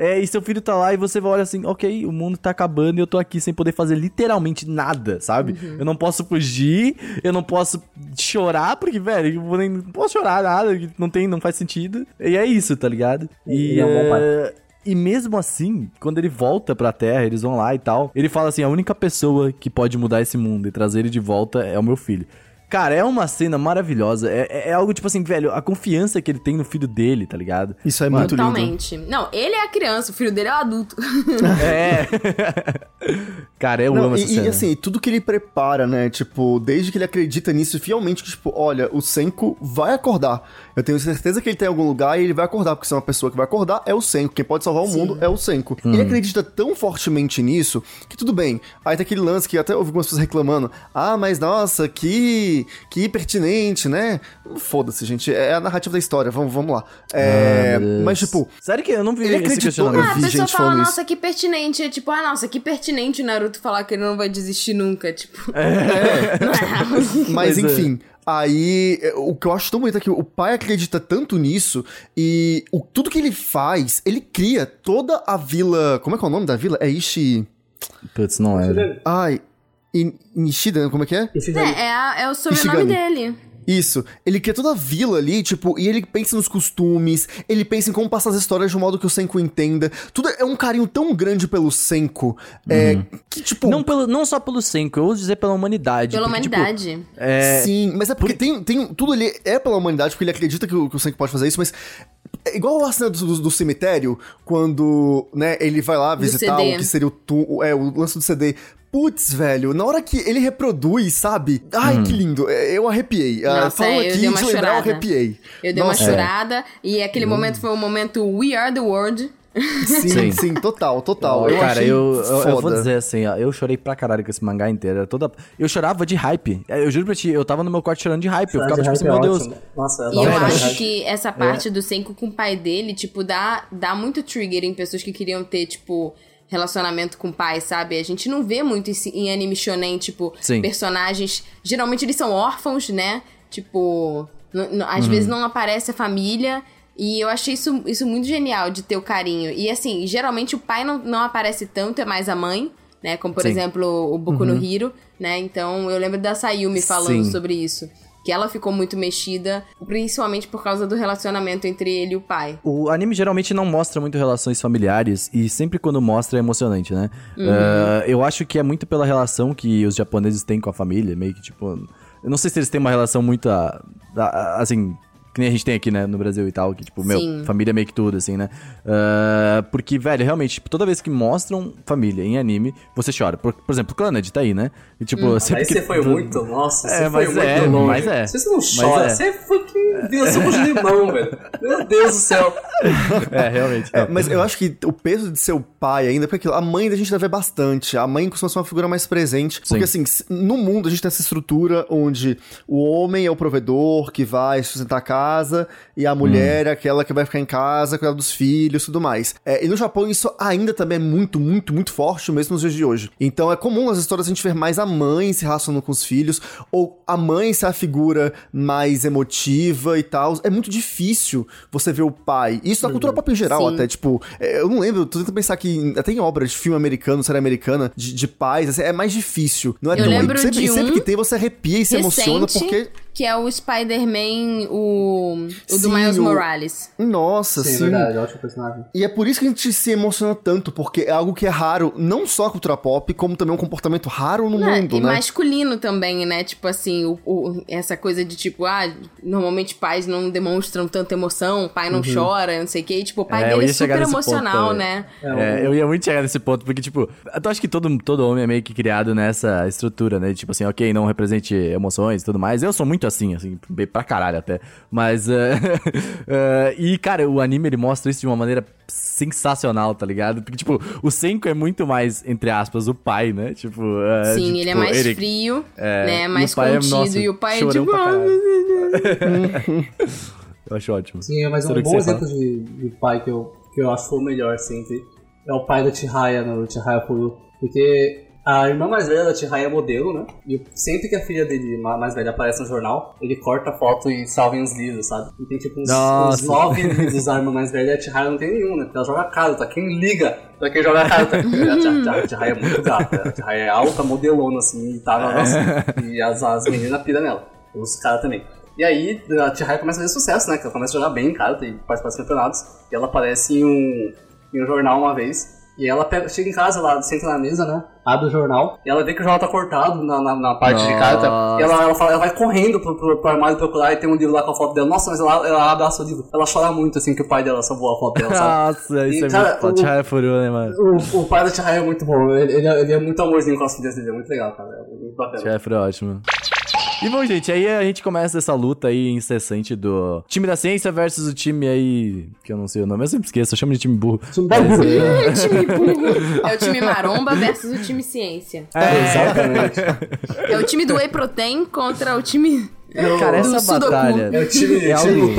É, e seu filho tá lá e você olha assim, ok, o mundo tá acabando e eu tô aqui sem poder fazer literalmente nada, sabe? Uhum. Eu não posso fugir, eu não posso chorar, porque, velho, eu nem, não posso chorar nada, não tem, não faz sentido. E é isso, tá ligado? E, Ele é um bom pai. e mesmo assim, quando ele volta pra Terra, eles vão lá e tal, ele fala assim: a única pessoa que pode mudar esse mundo e trazer ele de volta é o meu filho. Cara, é uma cena maravilhosa. É, é- é algo tipo assim, velho, a confiança que ele tem no filho dele, tá ligado? Isso é muito lindo. Totalmente. Não, ele é a criança, o filho dele é o adulto. É. Cara, eu Não, amo e, essa e, cena. assim, tudo que ele prepara, né? Tipo, desde que ele acredita nisso fielmente, que, tipo, olha, o Senko vai acordar. Eu tenho certeza que ele tá em algum lugar e ele vai acordar, porque se é uma pessoa que vai acordar, é o Senko. Quem pode salvar o mundo é o Senko. Uhum. Ele acredita tão fortemente nisso que tudo bem. Aí tem aquele lance que até ouvi algumas pessoas reclamando. Ah, mas nossa, que, que pertinente, né? Foda-se, gente. É a narrativa da história. Vamos, vamos lá. É, Ah, mas, tipo, Sério que eu não vi ele esse acreditou- questionamento? Ah, a pessoa fala, nossa, que pertinente. É tipo, ah, nossa, que pertinente o Naruto falar que ele não vai desistir nunca. Tipo, não é. Mas é. enfim, aí é, o que eu acho tão bonito é que o pai acredita tanto nisso e o, tudo que ele faz, ele cria toda a vila. Como é que é o nome da vila? É Ishi. Putz, não era. Ai. In- Nishida, como é que é? É, é, a- é o sobrenome Ishigami. dele. Isso. Ele cria toda a vila ali, tipo, e ele pensa nos costumes, ele pensa em como passar as histórias de um modo que o Senko entenda. Tudo é um carinho tão grande pelo Senko, é, que, tipo... Não, pelo, não só pelo Senko, eu uso dizer pela humanidade. Pela porque, tipo, humanidade. é, Sim, mas é porque tem, tem. Tudo ali é pela humanidade, porque ele acredita que o, que o Senko pode fazer isso, mas. É igual a cena do, do- do cemitério, quando, né, ele vai lá visitar o que seria o, tu, o- é, o lance do CD. Putz, velho, na hora que ele reproduz, sabe? Ai, que lindo. É, Eu arrepiei. Ah, Nossa, falando é, eu aqui dei uma de lembrar, eu arrepiei. Eu dei Nossa, uma chorada e aquele momento foi o momento We Are the World. Sim, Sim. sim, total, total. Eu cara, achei eu, eu, eu vou dizer assim, ó, eu chorei pra caralho com esse mangá inteiro. Toda... Eu chorava de hype. É, Eu juro pra ti, eu tava no meu quarto chorando de hype. Eu ficava tipo assim, é meu Deus. Nossa, E eu acho que essa parte do Senko com o pai dele, tipo, dá, dá muito trigger em pessoas que queriam ter, tipo, relacionamento com o pai, sabe? A gente não vê muito isso em anime shonen, tipo, Sim. personagens... Geralmente eles são órfãos, né? Tipo, às vezes não aparece a família... E eu achei isso, isso muito genial de ter o carinho. E assim, geralmente o pai não, não aparece tanto, é mais a mãe, né? Como por Sim. exemplo o Boku no Hiro, né? Então eu lembro da Sayumi falando Sim. sobre isso. Que ela ficou muito mexida, principalmente por causa do relacionamento entre ele e o pai. O anime geralmente não mostra muito relações familiares e sempre quando mostra é emocionante, né? Uhum. Ah, eu acho que é muito pela relação que os japoneses têm com a família, meio que tipo. Eu não sei se eles têm uma relação muito. ah, assim. Que nem a gente tem aqui, né, no Brasil e tal, que, tipo, meu, Sim. família é meio que tudo, assim, né? Ah, porque, velho, realmente, tipo, toda vez que mostram família em anime, você chora. Por, por exemplo, Clannad tá aí, né? E, tipo, sempre Aí que- você foi muito, nossa, É, você foi mas muito é, longe. mas é. Se você não Mas chora, é. você fucking vira suco de limão, velho. Meu Deus do céu. É, realmente. É, mas eu acho que o peso de ser o pai ainda, porque aquilo, a mãe da gente deve ver bastante. A mãe costuma ser uma figura mais presente. Porque assim, no mundo a gente tem essa estrutura onde o homem é o provedor que vai sustentar a casa e a mulher é aquela que vai ficar em casa, cuidar dos filhos e tudo mais. É, e no Japão isso ainda também é muito, muito, muito forte, mesmo nos dias de hoje. Então é comum nas histórias a gente ver mais a mãe se relacionando com os filhos, ou a mãe ser a figura mais emotiva e tal. É muito difícil você ver o pai. Isso na cultura pop em geral, Sim. até, tipo, é, eu não lembro, tô tentando pensar que até em obras de filme americano, série americana, de, de pais, assim, é mais difícil. Não é Eu tão lembro sempre, de sempre um que tem, você arrepia e se emociona, Recente, porque. Que é o Spider-Man, o, o do Sim, Miles o- Morales. Nossa, Sim, sim. é verdade, ótimo personagem. E é por isso que a gente se emociona tanto, porque é algo que é raro, não só a cultura pop, como também um comportamento raro no Né? mundo, e né? masculino também, né? Tipo assim, o, o- essa coisa de tipo, ah, normalmente pais não demonstram tanta emoção, pai Uhum. não chora, não sei o quê. E, tipo, o pai É, dele é super ponto emocional, também. né? É, eu ia muito chegar nesse ponto, porque, tipo, eu acho que todo, todo homem é meio que criado nessa estrutura, né? Tipo assim, ok, não represente emoções e tudo mais. Eu sou muito assim, assim, bem pra caralho até. Mas, é, é, e cara, o anime ele mostra isso de uma maneira sensacional, tá ligado? Porque, tipo, o Senko é muito mais, entre aspas, o pai, né? Tipo, é, Sim, de, ele é tipo, mais frio, é, né? Mais é, contido. nossa, e o pai é tipo. pra "Ah, caralho. Eu acho ótimo. Sim, mas um Será que bom exemplo de, de pai que eu, que eu acho foi o melhor sempre é o pai da Chihaya no Chihaya Furu. Porque a irmã mais velha da Chihaya é modelo, né? E sempre que a filha dele ma- mais velha aparece no jornal, ele corta a foto e salva em uns livros, sabe? E tem tipo uns, Nossa. uns nove livros da irmã mais velha e a Chihaya não tem nenhum, né? Porque ela joga carta. Quem liga pra quem joga carta? a Chihaya- a Chihaya é muito gata. A Chihaya é alta, modelona, assim, e tá na nossa. E as, as meninas piram nela. Os caras também. E aí a Chihaya começa a fazer sucesso, né? Que ela começa a jogar bem, cara, tem participar dos campeonatos. E ela aparece em um, em um jornal uma vez. E ela pega, chega em casa, ela senta na mesa, né? Abre o jornal. E ela vê que o jornal tá cortado na, na, na parte de carta. E ela, ela, fala- ela vai correndo pro, pro, pro armário procurar e tem um livro lá com a foto dela. Nossa, mas ela, ela abraça o livro. Ela chora muito, assim, que o pai dela salvou a foto dela, sabe? Nossa, isso E, é cara, muito o- Chihaya Furu, né, mano? O, o pai da Chihaya é muito bom. Ele, ele, é, ele é muito amorzinho com as filhas dele. É muito legal, cara. É muito bacana. Chihaya é ótimo. E bom, gente, aí a gente começa essa luta aí incessante do time da ciência versus o time aí. que eu não sei o nome, eu sempre esqueço, eu chamo de time burro. Mas, é, É o time burro. É o time maromba versus o time ciência. Exatamente. É o time do Whey Protein contra o time. Cara, do essa Sudoku. batalha. É time, É é algo-.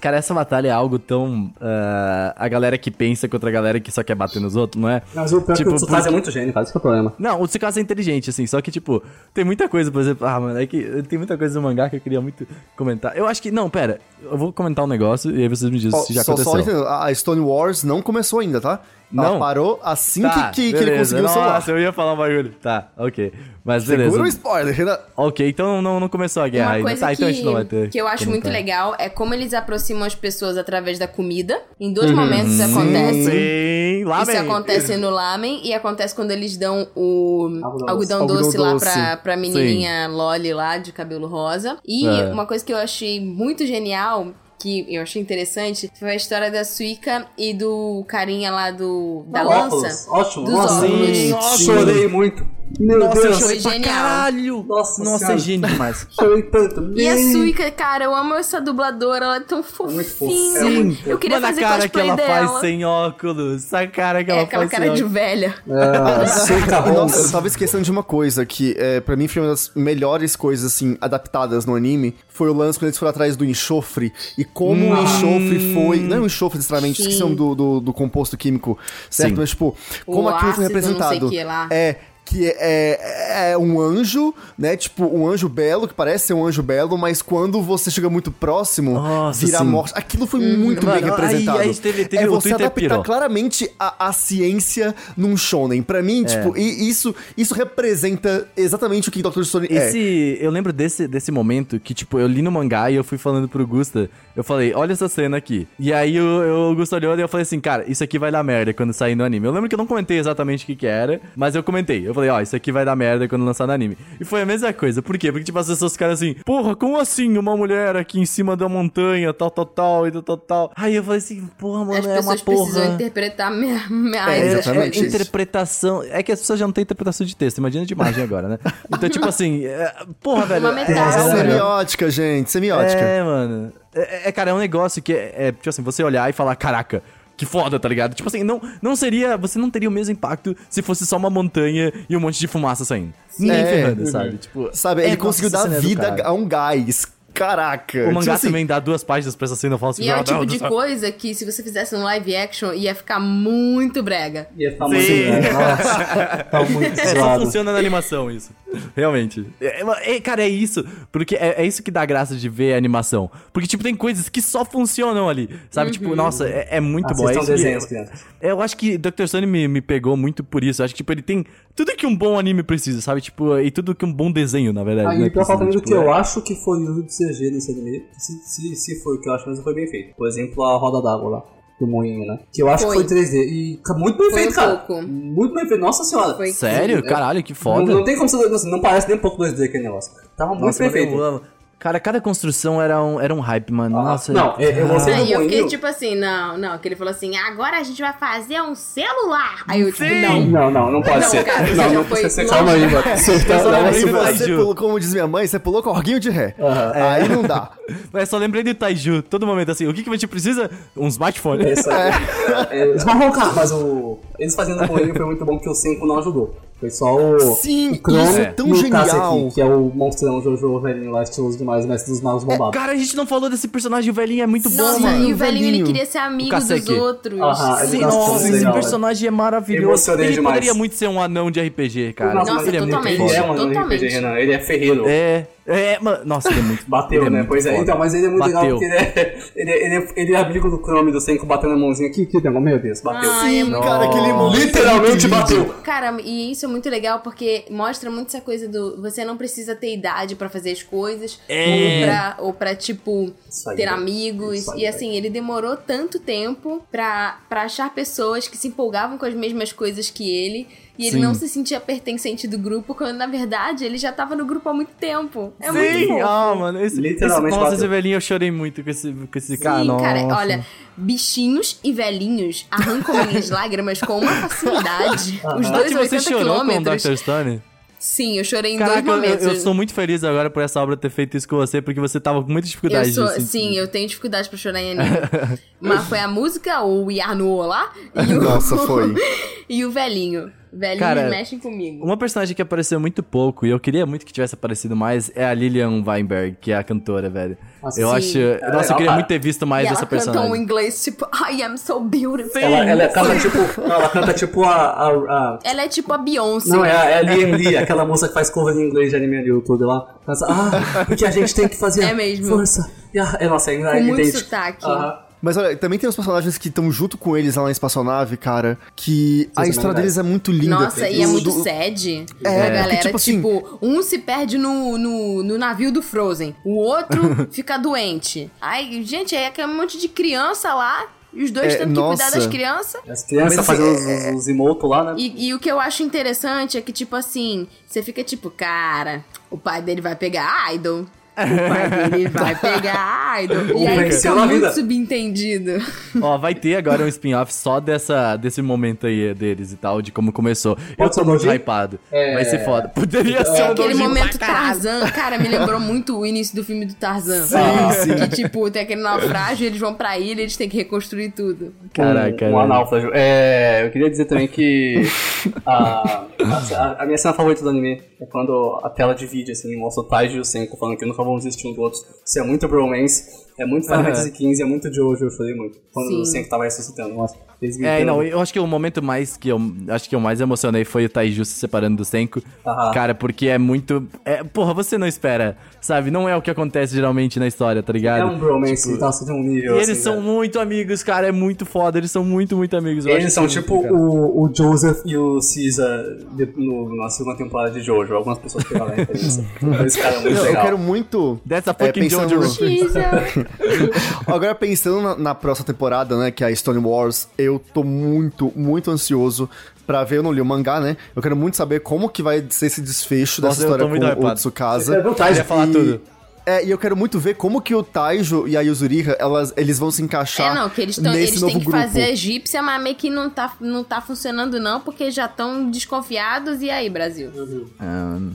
Cara, essa batalha é algo tão. ah, a galera que pensa contra a galera que só quer bater nos outros, não é? Mas o pior é Tipo, que o Tsukasa porque- é muito gênio, cara. Esse que é o problema. Não, o Tsukasa é inteligente, assim, só que, tipo, tem muita coisa, por exemplo, ah, mano, é que tem muita coisa no mangá que eu queria muito comentar. Eu acho que, não, pera, eu vou comentar um negócio e aí vocês me dizem Ó, se já só, aconteceu. só a Stone Wars não começou ainda, tá? Ela Não? parou assim Tá, que, que, que ele conseguiu o celular. Nossa, eu ia falar um bagulho. Tá, ok. Mas beleza. Segura o spoiler. Ok, então não, não começou a guerra Uma ainda. coisa Tá, então a gente não vai que, ter. que eu acho muito legal é como eles aproximam as pessoas através da comida. Em dois momentos isso acontece. Sim, lá Isso acontece no lamen e acontece quando eles dão o Algodão algodão, doce. Algodão lá doce. pra, pra menininha Loli lá, de cabelo rosa. E É. uma coisa que eu achei muito genial, que eu achei interessante, foi a história da Suica e do carinha lá do da Óculos, lança. Ótimo. Dos Nossa, óculos. sim, Nossa. chorei muito. Meu Nossa, eu Deus. pra genial. caralho. Nossa Nossa, senhora. é gênio demais. Chorei tanto. E a. Suica, cara, eu amo essa dubladora, ela é tão muito fofinha. fofa. Sim. Eu queria Mano, fazer a cara que ela dela. faz sem óculos. Essa cara que É ela aquela faz cara sem de velha. É, Suica Nossa, eu tava esquecendo de uma coisa que, é, pra mim, foi uma das melhores coisas, assim, adaptadas no anime. Foi o lance quando eles foram atrás do enxofre. E como o enxofre foi... Não é um enxofre, necessariamente, esqueci o nome do, do, do composto químico, certo? Sim. Mas, tipo, O como aquilo foi ácido, não sei representado. que lá. É... Que é, é um anjo, né? Tipo, um anjo belo, que parece ser um anjo belo, mas quando você chega muito próximo, Nossa, vira sim. morte. Aquilo foi muito Mano, bem representado. aí- aí teve- teve é você Twitter adaptar pirou. claramente a, a ciência num shonen. Pra mim, É. tipo, e isso, isso representa exatamente o que Dr. Stone é. Esse, eu lembro desse, desse momento que, tipo, eu li no mangá e eu fui falando pro Gusta, eu falei, olha essa cena aqui. E aí o, eu- o Gusta olhou e eu falei assim, cara, isso aqui vai dar merda quando sair no anime. Eu lembro que eu não comentei exatamente o que que era, mas eu comentei. Eu falei, ó, isso aqui vai dar merda quando lançar no anime. E foi a mesma coisa. Por quê? Porque, tipo, as pessoas ficaram assim, porra, como assim uma mulher aqui em cima da montanha, tal, tal, tal, e tal, tal, tal. Aí eu falei assim, porra, mano, As é uma pessoas precisam porra. interpretar minha, minha É, É, exatamente é interpretação. É que as pessoas já não têm interpretação de texto, imagina de imagem agora, né? Então, tipo assim, é, porra, velho. Uma é- metáfora. é- Semiótica, gente, semiótica. É, mano. É, é, cara, é um negócio que é, é, tipo assim, você olhar e falar, caraca, que foda, tá ligado? Tipo assim, não, não seria. Você não teria o mesmo impacto se fosse só uma montanha e um monte de fumaça saindo. Nem É. ferrando, sabe? Tipo, Sabe, é, ele conseguiu dar é vida a um gás. Caraca. O mangá Tipo assim, também dá duas páginas pra essa cena, falo assim, E é o tipo de coisa que se você fizesse um live action ia ficar muito brega. Ia ficar muito Sim. grande. Nossa, tá muito É, só funciona na animação isso. Realmente. É, é, cara, é isso. Porque é, é isso que dá graça de ver a animação. Porque, tipo, tem coisas que só funcionam ali. Sabe? Tipo, nossa, é, é muito bom. É que- desenhos, crianças. eu acho que Dr. Stone me, me pegou muito por isso. Eu acho que, tipo, ele tem tudo que um bom anime precisa, sabe? Tipo, e tudo que um bom desenho, na verdade. Aí, né, pra falar também do tipo, que eu é- acho que foi o uso de CG nesse anime, se, se, se foi o que eu acho, mas não foi bem feito. Por exemplo, a roda d'água lá, do moinho, né? Que eu acho Foi. que foi 3D. E muito bem Foi feito, um cara. pouco. Muito bem feito. Nossa senhora. Foi. Sério? É. Caralho, que Não, foda. não tem como você. Não, não parece nem um pouco 2D aquele negócio. Tava muito Nossa, bem feito. eu amo. Cara, cada construção era um, era um hype, mano. Nossa. não, eu- eu gostei do Aí eu fiquei tipo assim, não, não, que ele falou assim, agora a gente vai fazer um celular. Aí eu tipo, não. Não, não, não pode Não, ser. cara, você não, não foi precisa ser. Calma aí, mano. Você tá-. Você pulou, como diz minha mãe, você pulou com orguinho de ré. Aí não dá. Mas só lembrei do Taiju, todo momento assim, o que, que a gente precisa? Um smartphone. É isso aí. É, roncar, mas o. Eles fazendo o Moinho foi muito bom porque o 5 não ajudou. Foi só o. Sim, o Chrome isso é tão e o genial. Kaseki, que é o monstrão Jojo velhinho lá, estiloso demais, mestre dos magos bombado. Cara, a gente não falou desse personagem, o velhinho é muito bom, Nossa, mano. e o velhinho ele queria ser amigo dos outros. Aham, ele Sim, Nossa, nossa, muito esse legal, personagem é maravilhoso. Ele demais. poderia muito ser um anão de RPG, cara. Nossa, Nossa, ele é muito totalmente. Ele é um anão de. RPG, Renan. Ele é ferreiro. É, é, mano. Nossa, ele é muito Bateu, ele é né? muito Pois é. foda. Então, mas ele é muito legal Bateu. porque ele é, ele, é, ele, é, ele é amigo do Chrome do Senko batendo a mãozinha aqui. Que negócio, meu Deus, bateu. Ai, é muito Cara, aquele é Literalmente bateu. Cara, e isso é muito legal porque mostra muito essa coisa do você não precisa ter idade pra fazer as coisas É. ou pra, ou pra tipo aí, ter amigos aí, e assim, ele demorou tanto tempo pra, pra achar pessoas que se empolgavam com as mesmas coisas que ele e ele Sim. não se sentia pertencente do grupo quando na verdade ele já tava no grupo há muito tempo. É muito Sim, fofo. ah, mano. Esse, Literalmente esse, bateu. esse velhinho eu chorei muito com esse, com esse Sim, cara. cara, nossa. olha, bichinhos e velhinhos arrancam minhas lágrimas com uma facilidade. Os Tati, dois a você 80 chorou com o quilômetros. Dr. Stone? Sim, eu chorei em Caraca, dois eu, momentos. eu sou muito feliz agora por essa obra ter feito isso com você, porque você tava com muita dificuldade Eu sou, sim, eu tenho dificuldade pra chorar em anime. Mas foi a música, o We Are No lá, e o, Nossa, foi. e o velhinho. Velhinhos Cara, mexem comigo. Uma personagem que apareceu muito pouco, e eu queria muito que tivesse aparecido mais, é a Lilian Weinberg, que é a cantora, velho. Nossa, eu sim. acho. Nossa, eu queria muito ter visto mais e ela dessa canta personagem. um inglês tipo, I am so beautiful. Ela, ela canta tipo. ela canta tipo a. a, a- Ela é tipo a Beyoncé. não, é a, é a Liam Lee, aquela moça que faz cover em inglês de anime no YouTube lá. Ela fala, ah, porque a gente tem que fazer. É mesmo. Força. E a- É, nossa, é Com muito sotaque. Aham. Mas olha, também tem os personagens que estão junto com eles lá na espaçonave, cara, que a Sim, história deles é muito linda. Nossa, e é muito do- sad. É, a porque, galera, tipo tipo, assim- um se perde no, no, no navio do Frozen, o outro fica doente. Aí, gente, aí é aquele monte de criança lá, e os dois É, tendo que cuidar nossa. das crianças. As crianças Mas, fazendo assim, os, os emotos lá, né? E, e o que eu acho interessante é que, tipo assim, você fica tipo, cara, o pai dele vai pegar idol. O pai dele vai pegar idol. E aí fica muito vida. subentendido. Ó, vai ter agora um spin-off só dessa, desse momento aí deles e tal, de como começou. eu Pode tô ser o muito Dojin? hypado. É. Vai ser foda. Poderia ser um Aquele Dojin momento. Tarzan, cara, me lembrou muito o início do filme do Tarzan. Sim, sim. Que, tipo, tem aquele naufrágio, eles vão pra ilha, eles têm que reconstruir tudo. Caraca, um, um velho. anáufrago. É, eu queria dizer também que a, a, a minha cena favorita do anime é quando a tela divide, assim, mostra o Taiji e o Senko falando que nunca vão desistir um do outro. Isso é muito bromance, é muito Final. Fantasy XV, é muito Jojo, eu falei muito. Quando Sim. o Senko tava ressuscitando, nossa. Eles É, não, eu acho que o momento mais que eu acho que eu mais emocionei foi o Taiju se separando do Senko. Aham. Cara, porque é muito. É, porra, você não espera, sabe? Não é o que acontece geralmente na história, tá ligado? É um bromance, nossa, de um E nível eles assim, são velho. muito amigos, cara, é muito foda, eles são muito, muito amigos. eu Eles acho são tipo muito, o, o Joseph e o Caesar de- no, na segunda temporada de Jojo. Algumas pessoas pegaram a referência. Esse cara é muito Eu, eu legal. quero muito. That's a é, fucking pensando- Jojo. Agora, pensando na, na próxima temporada, né, que é a Stone Wars, eu tô muito, muito ansioso pra ver. Eu não li o mangá, né? Eu quero muito saber como que vai ser esse desfecho Nossa, dessa eu história com o. Tsukasa. Eu ia falar E- tudo. É, e eu quero muito ver como que o Taijo e a Yuzuriha, elas, eles vão se encaixar É, não, que eles, tão, nesse eles novo têm que grupo. fazer a egípcia, mas meio que não tá, não tá funcionando não, porque já estão desconfiados. E aí, Brasil?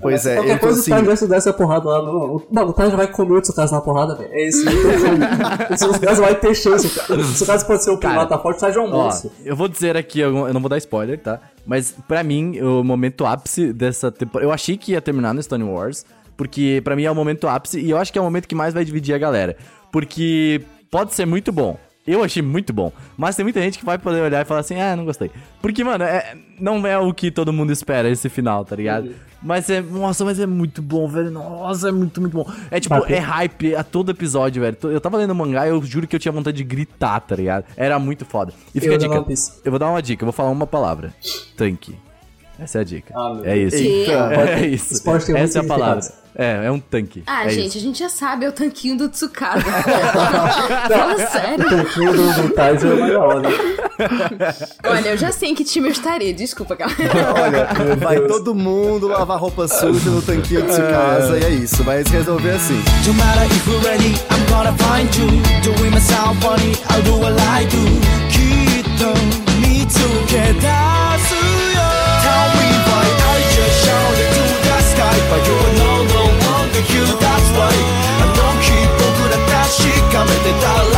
Pois é, Qualquer falou coisa assim... o Taiji vai se dar essa porrada lá. No... Não, o Taiji vai comer o Tsukasa na porrada, velho. É isso. o Tsukasa vai ter chance. O Tsukasa pode ser o Cara, primata forte, o Taiji é um monstro. eu vou dizer aqui, eu eu não vou dar spoiler, tá? Mas pra mim, o momento ápice dessa temporada. Eu achei que ia terminar no Stone Wars, porque pra mim é o momento ápice e eu acho que é o momento que mais vai dividir a galera. Porque pode ser muito bom. Eu achei muito bom. Mas tem muita gente que vai poder olhar e falar assim, ah, não gostei. Porque, mano, é- não é o que todo mundo espera esse final, tá ligado? Mas é. Nossa, mas é muito bom, velho. Nossa, é muito, muito bom. É tipo, Bateu. é hype a todo episódio, velho. Eu tava lendo o mangá e eu juro que eu tinha vontade de gritar, tá ligado? Era muito foda. E fica Eu a dica. Eu vou dar uma dica, eu vou falar uma palavra. Tanque. Essa é a dica. Ah, meu é isso. Eita. É isso. Esporte tem muito Essa é a palavra. significado. É, é um tanque. Ah, é gente, isso. a gente já sabe, é o tanquinho do Tsukada. Fala sério. O tanquinho do, do Tizer é mais da hora. Olha, eu já sei em que time eu estaria. Desculpa, galera. Olha, vai todo mundo lavar roupa suja no tanquinho de sua casa e é isso. Vai se resolver assim. No matter if we're ready, I'm gonna find you. Doing myself funny, I'll do what I do. きっと見つけ But you are no, no, no, to you, that's why あの日僕ら確かめてた